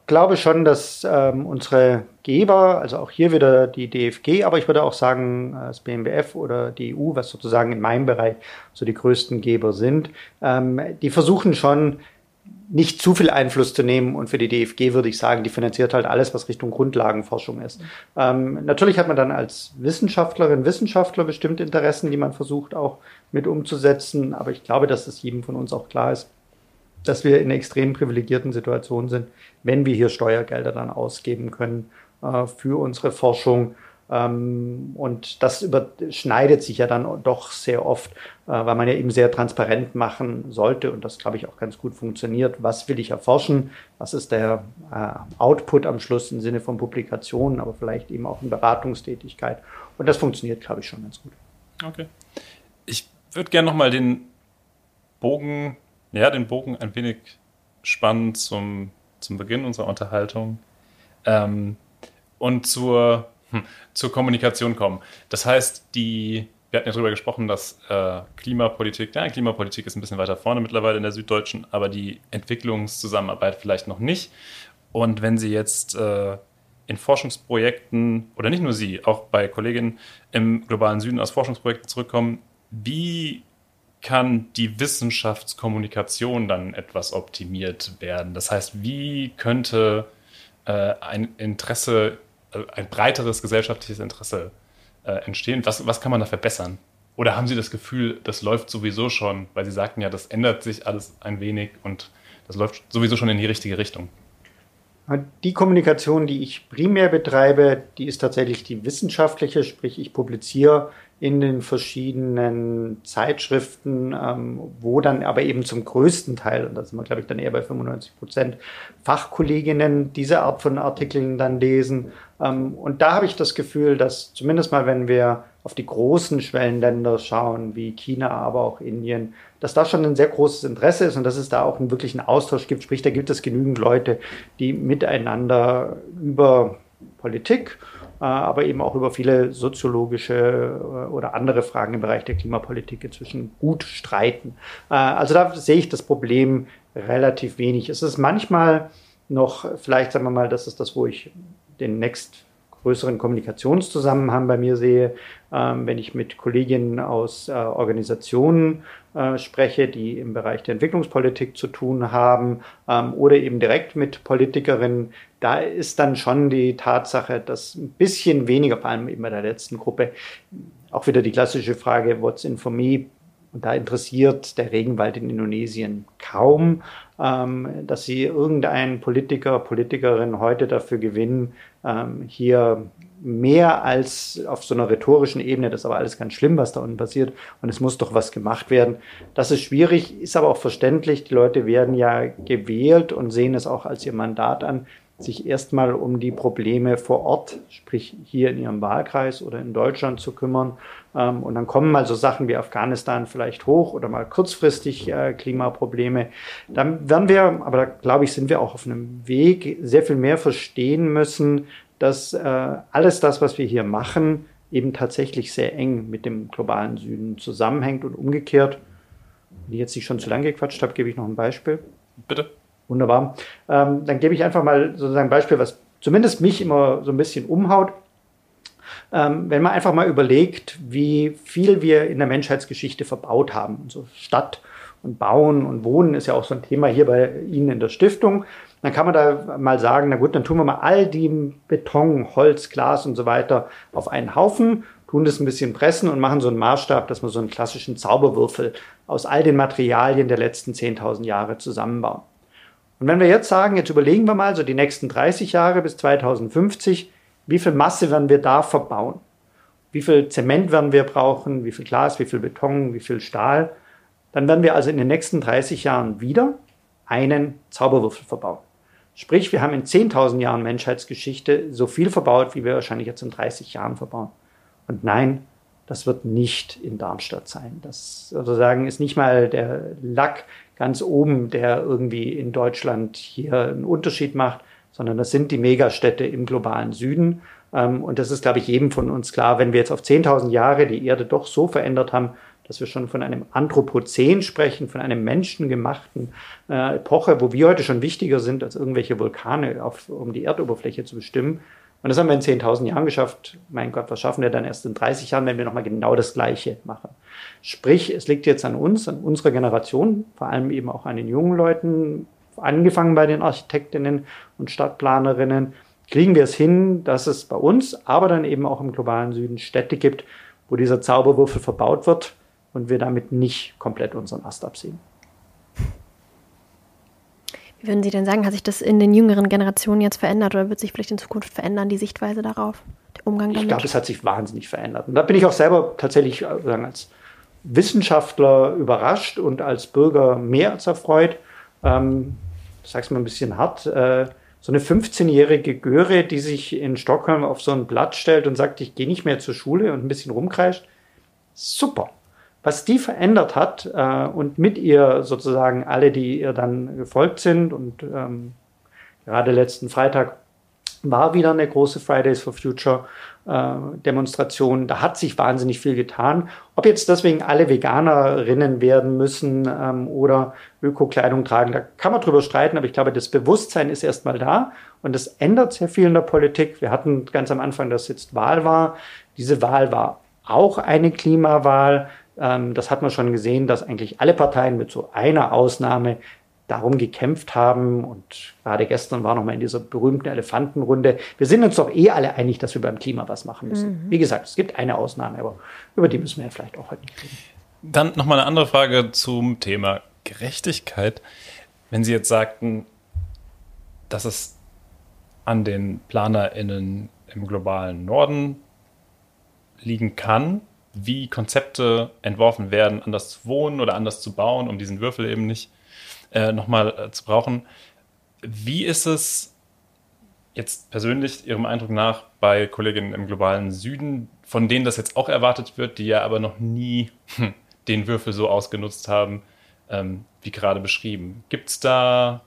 [SPEAKER 3] glaube schon, dass ähm, unsere Geber, also auch hier wieder die DFG, aber ich würde auch sagen äh, das BMBF oder die EU, was sozusagen in meinem Bereich so die größten Geber sind, ähm, die versuchen schon nicht zu viel Einfluss zu nehmen. Und für die DFG würde ich sagen, die finanziert halt alles, was Richtung Grundlagenforschung ist. Ähm, natürlich hat man dann als Wissenschaftlerin, Wissenschaftler bestimmte Interessen, die man versucht auch mit umzusetzen. Aber ich glaube, dass es jedem von uns auch klar ist, dass wir in extrem privilegierten Situationen sind, wenn wir hier Steuergelder dann ausgeben können äh, für unsere Forschung ähm, und das überschneidet sich ja dann doch sehr oft, äh, weil man ja eben sehr transparent machen sollte und das, glaube ich, auch ganz gut funktioniert. Was will ich erforschen? Was ist der äh, Output am Schluss im Sinne von Publikationen, aber vielleicht eben auch in Beratungstätigkeit? Und das funktioniert, glaube ich, schon ganz gut.
[SPEAKER 2] Okay. Ich würde gerne nochmal den Bogen, ja, den Bogen ein wenig spannen zum, zum Beginn unserer Unterhaltung ähm, und zur hm, zur Kommunikation kommen. Das heißt, die, wir hatten ja darüber gesprochen, dass äh, Klimapolitik, ja, Klimapolitik ist ein bisschen weiter vorne mittlerweile in der Süddeutschen, aber die Entwicklungszusammenarbeit vielleicht noch nicht. Und wenn Sie jetzt äh, in Forschungsprojekten, oder nicht nur Sie, auch bei Kolleginnen im globalen Süden aus Forschungsprojekten zurückkommen, wie kann die Wissenschaftskommunikation dann etwas optimiert werden? Das heißt, wie könnte äh, ein Interesse äh, ein breiteres gesellschaftliches Interesse äh, entstehen. Was, was kann man da verbessern? Oder haben Sie das Gefühl, das läuft sowieso schon, weil Sie sagten ja, das ändert sich alles ein wenig und das läuft sowieso schon in die richtige Richtung?
[SPEAKER 3] Die Kommunikation, die ich primär betreibe, die ist tatsächlich die wissenschaftliche, sprich ich publiziere in den verschiedenen Zeitschriften, ähm, wo dann aber eben zum größten Teil, und da sind wir, glaube ich, dann eher bei 95 Prozent, Fachkolleginnen diese Art von Artikeln dann lesen. Ähm, und da habe ich das Gefühl, dass zumindest mal, wenn wir auf die großen Schwellenländer schauen, wie China, aber auch Indien, dass da schon ein sehr großes Interesse ist und dass es da auch einen wirklichen Austausch gibt. Sprich, da gibt es genügend Leute, die miteinander über Politik, äh, aber eben auch über viele soziologische äh, oder andere Fragen im Bereich der Klimapolitik inzwischen gut streiten. Äh, also da sehe ich das Problem relativ wenig. Es ist manchmal noch, vielleicht sagen wir mal, das ist das, wo ich den nächst größeren Kommunikationszusammenhang bei mir sehe, ähm, wenn ich mit Kolleginnen aus Organisationen spreche, die im Bereich der Entwicklungspolitik zu tun haben ähm, oder eben direkt mit Politikerinnen, da ist dann schon die Tatsache, dass ein bisschen weniger, vor allem eben bei der letzten Gruppe, auch wieder die klassische Frage, what's in for me? Und da interessiert der Regenwald in Indonesien kaum, ähm, dass sie irgendeinen Politiker, Politikerin heute dafür gewinnen, ähm, hier mehr als auf so einer rhetorischen Ebene, das ist aber alles ganz schlimm, was da unten passiert und es muss doch was gemacht werden. Das ist schwierig, ist aber auch verständlich. Die Leute werden ja gewählt und sehen es auch als ihr Mandat an sich erstmal um die Probleme vor Ort, sprich hier in ihrem Wahlkreis oder in Deutschland zu kümmern. Ähm, und dann kommen mal so Sachen wie Afghanistan vielleicht hoch oder mal kurzfristig äh, Klimaprobleme. Dann werden wir, aber da glaube ich, sind wir auch auf einem Weg, sehr viel mehr verstehen müssen, dass äh, alles das, was wir hier machen, eben tatsächlich sehr eng mit dem globalen Süden zusammenhängt und umgekehrt. Wenn ich jetzt nicht schon zu lange gequatscht habe, gebe ich noch ein Beispiel.
[SPEAKER 2] Bitte.
[SPEAKER 3] Wunderbar. Ähm, dann gebe ich einfach mal sozusagen ein Beispiel, was zumindest mich immer so ein bisschen umhaut. Ähm, wenn man einfach mal überlegt, wie viel wir in der Menschheitsgeschichte verbaut haben. So Stadt und Bauen und Wohnen ist ja auch so ein Thema hier bei Ihnen in der Stiftung. Dann kann man da mal sagen, na gut, dann tun wir mal all die Beton, Holz, Glas und so weiter auf einen Haufen, tun das ein bisschen pressen und machen so einen Maßstab, dass wir so einen klassischen Zauberwürfel aus all den Materialien der letzten 10.000 Jahre zusammenbauen. Und wenn wir jetzt sagen, jetzt überlegen wir mal so die nächsten 30 Jahre bis 2050, wie viel Masse werden wir da verbauen? Wie viel Zement werden wir brauchen? Wie viel Glas, wie viel Beton, wie viel Stahl? Dann werden wir also in den nächsten 30 Jahren wieder einen Zauberwürfel verbauen. Sprich, wir haben in 10.000 Jahren Menschheitsgeschichte so viel verbaut, wie wir wahrscheinlich jetzt in 30 Jahren verbauen. Und nein, das wird nicht in Darmstadt sein. Das sozusagen ist nicht mal der Lack ganz oben, der irgendwie in Deutschland hier einen Unterschied macht, sondern das sind die Megastädte im globalen Süden. Ähm, und das ist, glaube ich, jedem von uns klar, wenn wir jetzt auf 10.000 Jahre die Erde doch so verändert haben, dass wir schon von einem Anthropozän sprechen, von einem menschengemachten äh, Epoche, wo wir heute schon wichtiger sind, als irgendwelche Vulkane, auf, um die Erdoberfläche zu bestimmen. Und das haben wir in 10.000 Jahren geschafft. Mein Gott, was schaffen wir dann erst in 30 Jahren, wenn wir nochmal genau das Gleiche machen? Sprich, es liegt jetzt an uns, an unserer Generation, vor allem eben auch an den jungen Leuten, angefangen bei den Architektinnen und Stadtplanerinnen, kriegen wir es hin, dass es bei uns, aber dann eben auch im globalen Süden Städte gibt, wo dieser Zauberwürfel verbaut wird und wir damit nicht komplett unseren Ast absehen.
[SPEAKER 1] Wie würden Sie denn sagen, hat sich das in den jüngeren Generationen jetzt verändert oder wird sich vielleicht in Zukunft verändern, die Sichtweise darauf,
[SPEAKER 3] der Umgang damit? Ich glaube, es hat sich wahnsinnig verändert. Und da bin ich auch selber tatsächlich äh, sagen, als Wissenschaftler überrascht und als Bürger mehr als erfreut. Ähm, es mal ein bisschen hart. Äh, so eine 15-jährige Göre, die sich in Stockholm auf so ein Blatt stellt und sagt, ich gehe nicht mehr zur Schule und ein bisschen rumkreischt. Super. Was die verändert hat äh, und mit ihr sozusagen alle, die ihr dann gefolgt sind und ähm, gerade letzten Freitag war wieder eine große Fridays for Future äh, Demonstration. Da hat sich wahnsinnig viel getan. Ob jetzt deswegen alle Veganerinnen werden müssen ähm, oder Öko-Kleidung tragen, da kann man drüber streiten, aber ich glaube, das Bewusstsein ist erstmal da und das ändert sehr viel in der Politik. Wir hatten ganz am Anfang, dass jetzt Wahl war. Diese Wahl war auch eine Klimawahl. Ähm, das hat man schon gesehen, dass eigentlich alle Parteien mit so einer Ausnahme darum gekämpft haben. Und gerade gestern war noch mal in dieser berühmten Elefantenrunde. Wir sind uns doch eh alle einig, dass wir beim Klima was machen müssen. Mhm. Wie gesagt, es gibt eine Ausnahme, aber über die müssen wir ja vielleicht auch heute nicht reden.
[SPEAKER 2] Dann noch mal eine andere Frage zum Thema Gerechtigkeit. Wenn Sie jetzt sagten, dass es an den PlanerInnen im globalen Norden liegen kann, wie Konzepte entworfen werden, anders zu wohnen oder anders zu bauen, um diesen Würfel eben nicht äh, nochmal äh, zu brauchen. Wie ist es jetzt persönlich Ihrem Eindruck nach bei Kolleginnen im globalen Süden, von denen das jetzt auch erwartet wird, die ja aber noch nie den Würfel so ausgenutzt haben, ähm, wie gerade beschrieben? Gibt es da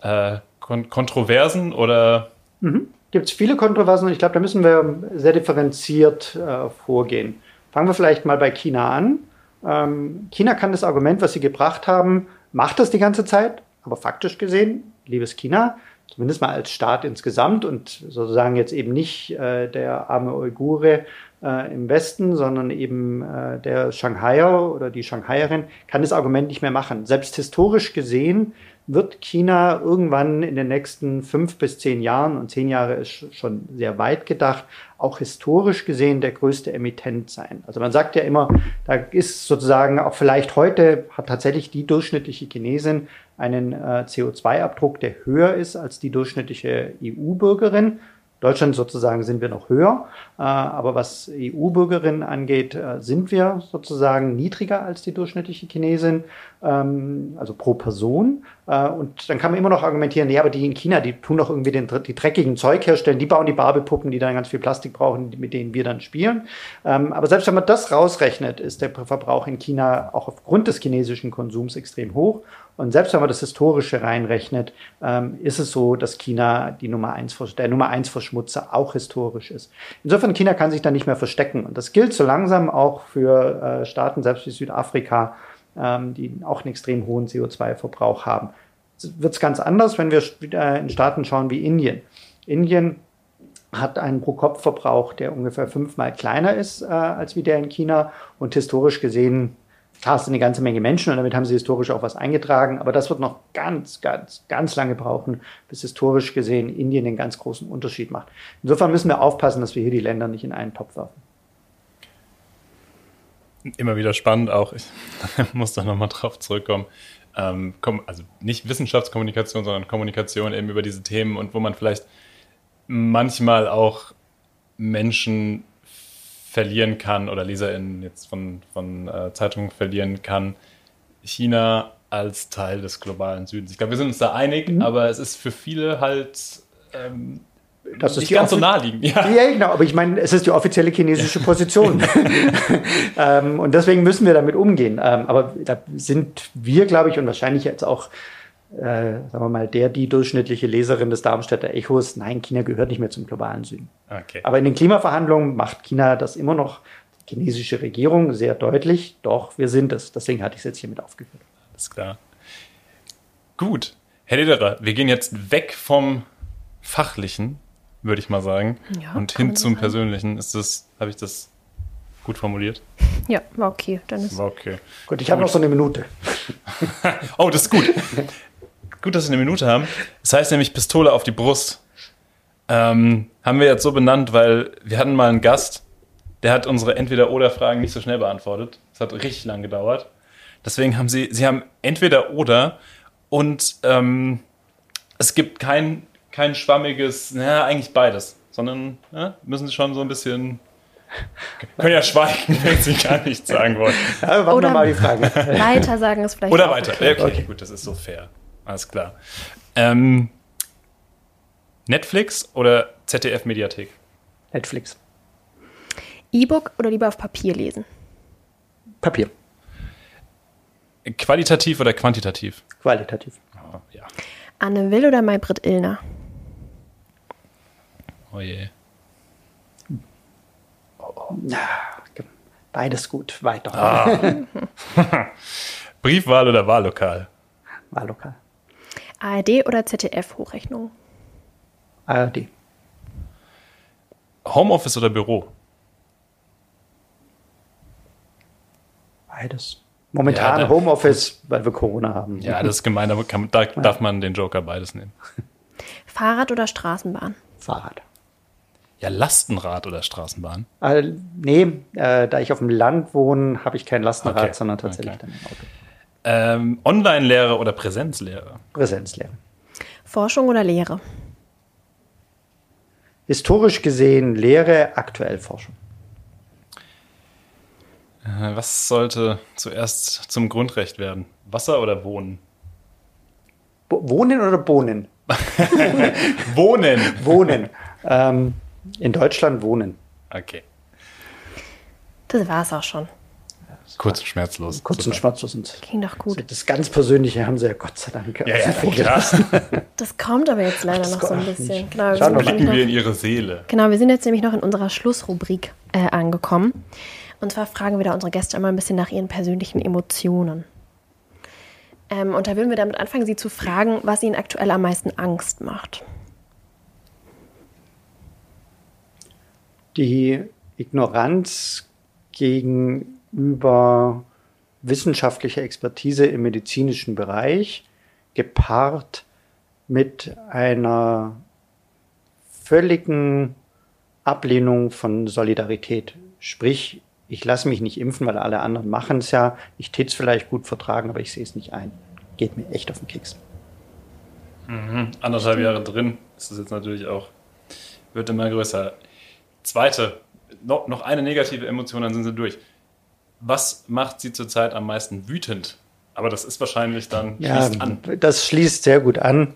[SPEAKER 2] äh, Kon Kontroversen oder?
[SPEAKER 3] Mhm. Gibt es viele Kontroversen und ich glaube, da müssen wir sehr differenziert äh, vorgehen. Fangen wir vielleicht mal bei China an. Ähm, China kann das Argument, was sie gebracht haben, macht das die ganze Zeit, aber faktisch gesehen, liebes China, zumindest mal als Staat insgesamt und sozusagen jetzt eben nicht äh, der arme Uigure äh, im Westen, sondern eben äh, der Shanghaier oder die Shanghaierin kann das Argument nicht mehr machen. Selbst historisch gesehen wird China irgendwann in den nächsten fünf bis zehn Jahren, und zehn Jahre ist schon sehr weit gedacht, auch historisch gesehen der größte Emittent sein. Also man sagt ja immer, da ist sozusagen auch vielleicht heute hat tatsächlich die durchschnittliche Chinesin einen äh, CO2-Abdruck, der höher ist als die durchschnittliche EU-Bürgerin. Deutschland sozusagen sind wir noch höher, äh, aber was EU-Bürgerinnen angeht, äh, sind wir sozusagen niedriger als die durchschnittliche Chinesin, ähm, also pro Person. Äh, und dann kann man immer noch argumentieren, ja, aber die in China, die tun doch irgendwie den, die dreckigen Zeug herstellen, die bauen die Barbie-Puppen, die dann ganz viel Plastik brauchen, mit denen wir dann spielen. Ähm, aber selbst wenn man das rausrechnet, ist der Verbrauch in China auch aufgrund des chinesischen Konsums extrem hoch. Und selbst wenn man das Historische reinrechnet, ähm, ist es so, dass China die Nummer eins, der Nummer eins Verschmutzer auch historisch ist. Insofern, China kann sich da nicht mehr verstecken. Und das gilt so langsam auch für äh, Staaten, selbst wie Südafrika, ähm, die auch einen extrem hohen CO2-Verbrauch haben. Wird es ganz anders, wenn wir in Staaten schauen wie Indien. Indien hat einen Pro-Kopf-Verbrauch, der ungefähr fünfmal kleiner ist äh, als wie der in China und historisch gesehen Klar, es sind eine ganze Menge Menschen und damit haben sie historisch auch was eingetragen, aber das wird noch ganz, ganz, ganz lange brauchen, bis historisch gesehen Indien den ganz großen Unterschied macht. Insofern müssen wir aufpassen, dass wir hier die Länder nicht in einen Topf werfen.
[SPEAKER 2] Immer wieder spannend auch, ich muss da nochmal drauf zurückkommen. Ähm, also nicht Wissenschaftskommunikation, sondern Kommunikation eben über diese Themen und wo man vielleicht manchmal auch Menschen verlieren kann oder LeserInnen jetzt von, von äh, Zeitungen verlieren kann, China als Teil des globalen Südens. Ich glaube, wir sind uns da einig, mhm. aber es ist für viele halt ähm,
[SPEAKER 3] das nicht ganz so naheliegend. Ja. ja, genau, aber ich meine, es ist die offizielle chinesische Position. ähm, und deswegen müssen wir damit umgehen. Ähm, aber da sind wir, glaube ich, und wahrscheinlich jetzt auch äh, sagen wir mal, der, die durchschnittliche Leserin des Darmstädter Echos, nein, China gehört nicht mehr zum globalen Süden. Okay. Aber in den Klimaverhandlungen macht China das immer noch, die chinesische Regierung, sehr deutlich, doch, wir sind es. Deswegen hatte ich es jetzt hier mit aufgeführt.
[SPEAKER 2] Alles klar. Gut. Herr Lederer, wir gehen jetzt weg vom Fachlichen, würde ich mal sagen, ja, und hin zum Persönlichen. Ist das, habe ich das gut formuliert?
[SPEAKER 1] Ja, war okay. Dann ist
[SPEAKER 2] war okay.
[SPEAKER 3] Gut, ich habe noch so eine Minute.
[SPEAKER 2] oh, das ist gut. Gut, dass wir eine Minute haben. Das heißt nämlich Pistole auf die Brust. Ähm, haben wir jetzt so benannt, weil wir hatten mal einen Gast, der hat unsere Entweder-Oder-Fragen nicht so schnell beantwortet. Das hat richtig lang gedauert. Deswegen haben sie, sie haben Entweder-Oder und ähm, es gibt kein, kein schwammiges, naja, eigentlich beides, sondern ja, müssen sie schon so ein bisschen können ja schweigen, wenn Sie gar nichts sagen wollen.
[SPEAKER 3] Ja, Oder mal die Frage.
[SPEAKER 1] Weiter sagen ist vielleicht.
[SPEAKER 2] Oder weiter. Okay, okay, gut, das ist so fair. Alles klar. Ähm, Netflix oder ZDF-Mediathek?
[SPEAKER 3] Netflix.
[SPEAKER 1] E-Book oder lieber auf Papier lesen?
[SPEAKER 3] Papier.
[SPEAKER 2] Qualitativ oder quantitativ?
[SPEAKER 3] Qualitativ.
[SPEAKER 2] Oh, ja.
[SPEAKER 1] Anne Will oder Maybrit Illner?
[SPEAKER 2] Oh je.
[SPEAKER 3] Oh. Beides gut. Weiter. Ah.
[SPEAKER 2] Briefwahl oder Wahllokal?
[SPEAKER 3] Wahllokal.
[SPEAKER 1] ARD oder ZDF-Hochrechnung?
[SPEAKER 3] ARD.
[SPEAKER 2] Homeoffice oder Büro?
[SPEAKER 3] Beides. Momentan ja, Homeoffice, weil wir Corona haben.
[SPEAKER 2] Ja, das ist gemein, aber kann, da darf man den Joker beides nehmen.
[SPEAKER 1] Fahrrad oder Straßenbahn?
[SPEAKER 3] Fahrrad.
[SPEAKER 2] Ja, Lastenrad oder Straßenbahn?
[SPEAKER 3] Äh, nee, äh, da ich auf dem Land wohne, habe ich kein Lastenrad, okay. sondern tatsächlich okay. dann ein Auto.
[SPEAKER 2] Ähm, Online-Lehre oder Präsenzlehre?
[SPEAKER 3] Präsenzlehre.
[SPEAKER 1] Forschung oder Lehre?
[SPEAKER 3] historisch gesehen Lehre, aktuell Forschung.
[SPEAKER 2] Äh, Was sollte zuerst zum Grundrecht werden? Wasser oder Wohnen?
[SPEAKER 3] Bo Wohnen oder Bohnen?
[SPEAKER 2] Wohnen!
[SPEAKER 3] Wohnen. ähm, in Deutschland wohnen.
[SPEAKER 2] Okay.
[SPEAKER 1] Das war's auch schon.
[SPEAKER 2] Kurz und schmerzlos.
[SPEAKER 3] Kurz und schmerzlos und
[SPEAKER 1] Klingt doch gut.
[SPEAKER 3] das ganz Persönliche haben sie ja Gott sei Dank.
[SPEAKER 2] Ja, ja,
[SPEAKER 3] außen vor
[SPEAKER 2] krass.
[SPEAKER 1] Das kommt aber jetzt leider noch so ein bisschen. Genau, wir
[SPEAKER 3] Schauen
[SPEAKER 1] sind
[SPEAKER 3] wir
[SPEAKER 2] Blicken wir in
[SPEAKER 1] noch,
[SPEAKER 2] ihre Seele.
[SPEAKER 1] genau, wir sind jetzt nämlich noch in unserer Schlussrubrik äh, angekommen. Und zwar fragen wir da unsere Gäste immer ein bisschen nach ihren persönlichen Emotionen. Ähm, und da würden wir damit anfangen, sie zu fragen, was ihnen aktuell am meisten Angst macht.
[SPEAKER 3] die Ignoranz gegenüber wissenschaftlicher Expertise im medizinischen Bereich gepaart mit einer völligen Ablehnung von Solidarität. Sprich, ich lasse mich nicht impfen, weil alle anderen machen es ja. Ich täte es vielleicht gut vertragen, aber ich sehe es nicht ein. Geht mir echt auf den Keks.
[SPEAKER 2] Anderthalb Jahre drin ist es jetzt natürlich auch, wird immer größer. Zweite, noch, noch eine negative Emotion, dann sind sie durch. Was macht sie zurzeit am meisten wütend? Aber das ist wahrscheinlich dann,
[SPEAKER 3] Ja, das schließt sehr gut an.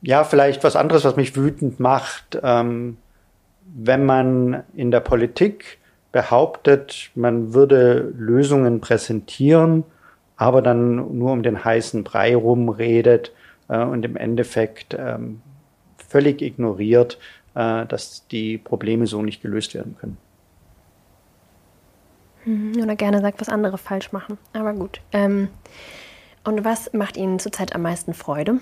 [SPEAKER 3] Ja, vielleicht was anderes, was mich wütend macht, ähm, wenn man in der Politik behauptet, man würde Lösungen präsentieren, aber dann nur um den heißen Brei rumredet äh, und im Endeffekt ähm, völlig ignoriert, äh, dass die Probleme so nicht gelöst werden können.
[SPEAKER 1] Oder gerne sagt, was andere falsch machen. Aber gut. Ähm, und was macht Ihnen zurzeit am meisten Freude?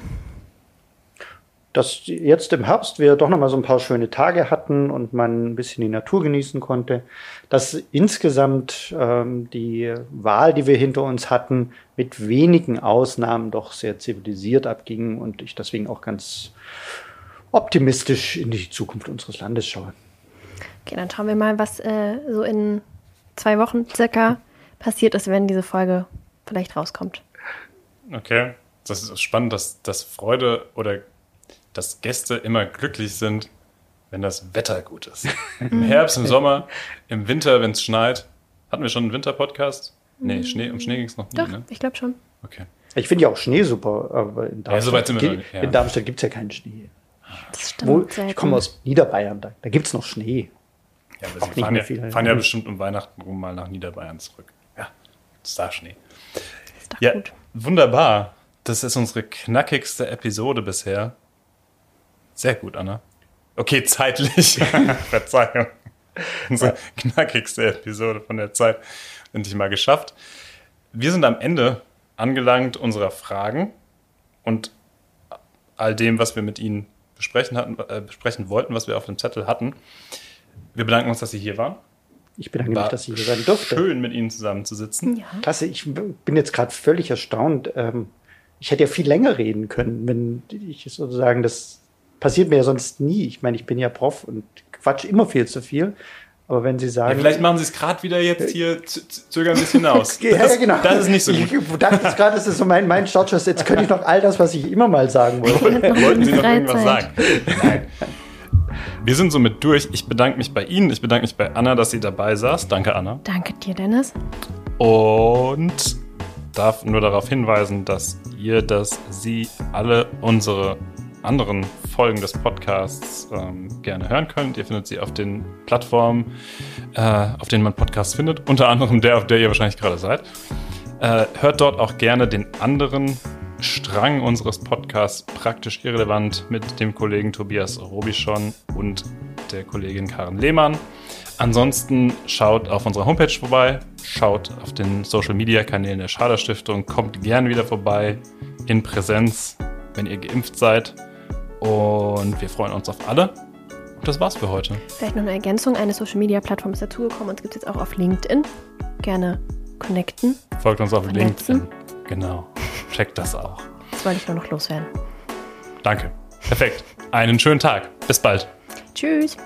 [SPEAKER 3] dass jetzt im Herbst wir doch noch mal so ein paar schöne Tage hatten und man ein bisschen die Natur genießen konnte, dass insgesamt ähm, die Wahl, die wir hinter uns hatten, mit wenigen Ausnahmen doch sehr zivilisiert abging und ich deswegen auch ganz optimistisch in die Zukunft unseres Landes schaue.
[SPEAKER 1] Okay, dann schauen wir mal, was äh, so in zwei Wochen circa passiert ist, wenn diese Folge vielleicht rauskommt.
[SPEAKER 2] Okay. Das ist spannend, dass, dass Freude oder dass Gäste immer glücklich sind, wenn das Wetter gut ist. Im Herbst, im Sommer, im Winter, wenn es schneit. Hatten wir schon einen Winter-Podcast? Nee, Schnee, um Schnee ging es noch nie,
[SPEAKER 1] Doch,
[SPEAKER 2] ne?
[SPEAKER 1] ich glaube schon.
[SPEAKER 2] Okay.
[SPEAKER 3] Ich finde ja auch Schnee super, aber in
[SPEAKER 2] Ja, so weit sind wir
[SPEAKER 3] gi-
[SPEAKER 2] noch nicht, ja.
[SPEAKER 3] in Darmstadt gibt es ja keinen Schnee.
[SPEAKER 1] Das stimmt.
[SPEAKER 3] Wo, ich komme aus Niederbayern, da, da gibt es noch Schnee.
[SPEAKER 2] Ja, aber
[SPEAKER 3] Auch
[SPEAKER 2] sie fahren, ja,
[SPEAKER 3] viel,
[SPEAKER 2] fahren ja
[SPEAKER 3] ja.
[SPEAKER 2] bestimmt um Weihnachten rum mal nach Niederbayern zurück. Ja, ist da Schnee.
[SPEAKER 1] ist doch
[SPEAKER 2] Ja,
[SPEAKER 1] gut.
[SPEAKER 2] wunderbar. Das ist unsere knackigste Episode bisher. Sehr gut, Anna. Okay, zeitlich. Verzeihung. Unsere knackigste Episode von der Zeit. Endlich mal geschafft. Wir sind am Ende angelangt unserer Fragen und all dem, was wir mit Ihnen besprechen, hatten, äh, besprechen wollten, was wir auf dem Zettel hatten. Wir bedanken uns, dass Sie hier waren.
[SPEAKER 3] Ich bedanke mich,
[SPEAKER 2] War
[SPEAKER 3] dass ich hier sein durfte.
[SPEAKER 2] schön, mit Ihnen zusammenzusitzen.
[SPEAKER 1] Ja.
[SPEAKER 3] Klasse, ich bin jetzt gerade völlig erstaunt. Ähm, ich hätte ja viel länger reden können, wenn ich sozusagen, das passiert mir ja sonst nie. Ich meine, ich bin ja Prof und quatsch immer viel zu viel. Aber wenn Sie
[SPEAKER 2] Ja,
[SPEAKER 3] sagen.
[SPEAKER 2] vielleicht machen Sie es gerade wieder jetzt hier, zögern ein bisschen aus.
[SPEAKER 3] Ja,
[SPEAKER 2] Das,
[SPEAKER 3] ja, genau.
[SPEAKER 2] das ist nicht so gut.
[SPEAKER 3] Ich dachte jetzt gerade, das ist so mein, mein Startschuss. Jetzt könnte ich noch all das, was ich immer mal sagen wollte.
[SPEAKER 2] Wollten Sie noch irgendwas sagen? Nein. Wir sind somit durch. Ich bedanke mich bei Ihnen. Ich bedanke mich bei Anna, dass sie dabei saß. Danke, Anna.
[SPEAKER 1] Danke dir, Dennis.
[SPEAKER 2] Und darf nur darauf hinweisen, dass ihr, dass Sie alle unsere anderen Folgen des Podcasts ähm, gerne hören könnt. Ihr findet sie auf den Plattformen, äh, auf denen man Podcasts findet, unter anderem der, auf der ihr wahrscheinlich gerade seid. Äh, hört dort auch gerne den anderen Strang unseres Podcasts praktisch irrelevant mit dem Kollegen Tobias Robischon und der Kollegin Karen Lehmann. Ansonsten schaut auf unserer Homepage vorbei, schaut auf den Social Media Kanälen der Schader Stiftung, kommt gerne wieder vorbei in Präsenz, wenn ihr geimpft seid. Und wir freuen uns auf alle. Und das war's für heute.
[SPEAKER 1] Vielleicht noch eine Ergänzung. Eine Social Media Plattform ist dazugekommen. Uns gibt es jetzt auch auf LinkedIn. Gerne connecten.
[SPEAKER 2] Folgt uns auf
[SPEAKER 1] Vernetzen.
[SPEAKER 2] LinkedIn. Genau. Checkt das auch.
[SPEAKER 1] Das wollte ich nur noch loswerden.
[SPEAKER 2] Danke. Perfekt. Einen schönen Tag. Bis bald.
[SPEAKER 1] Tschüss.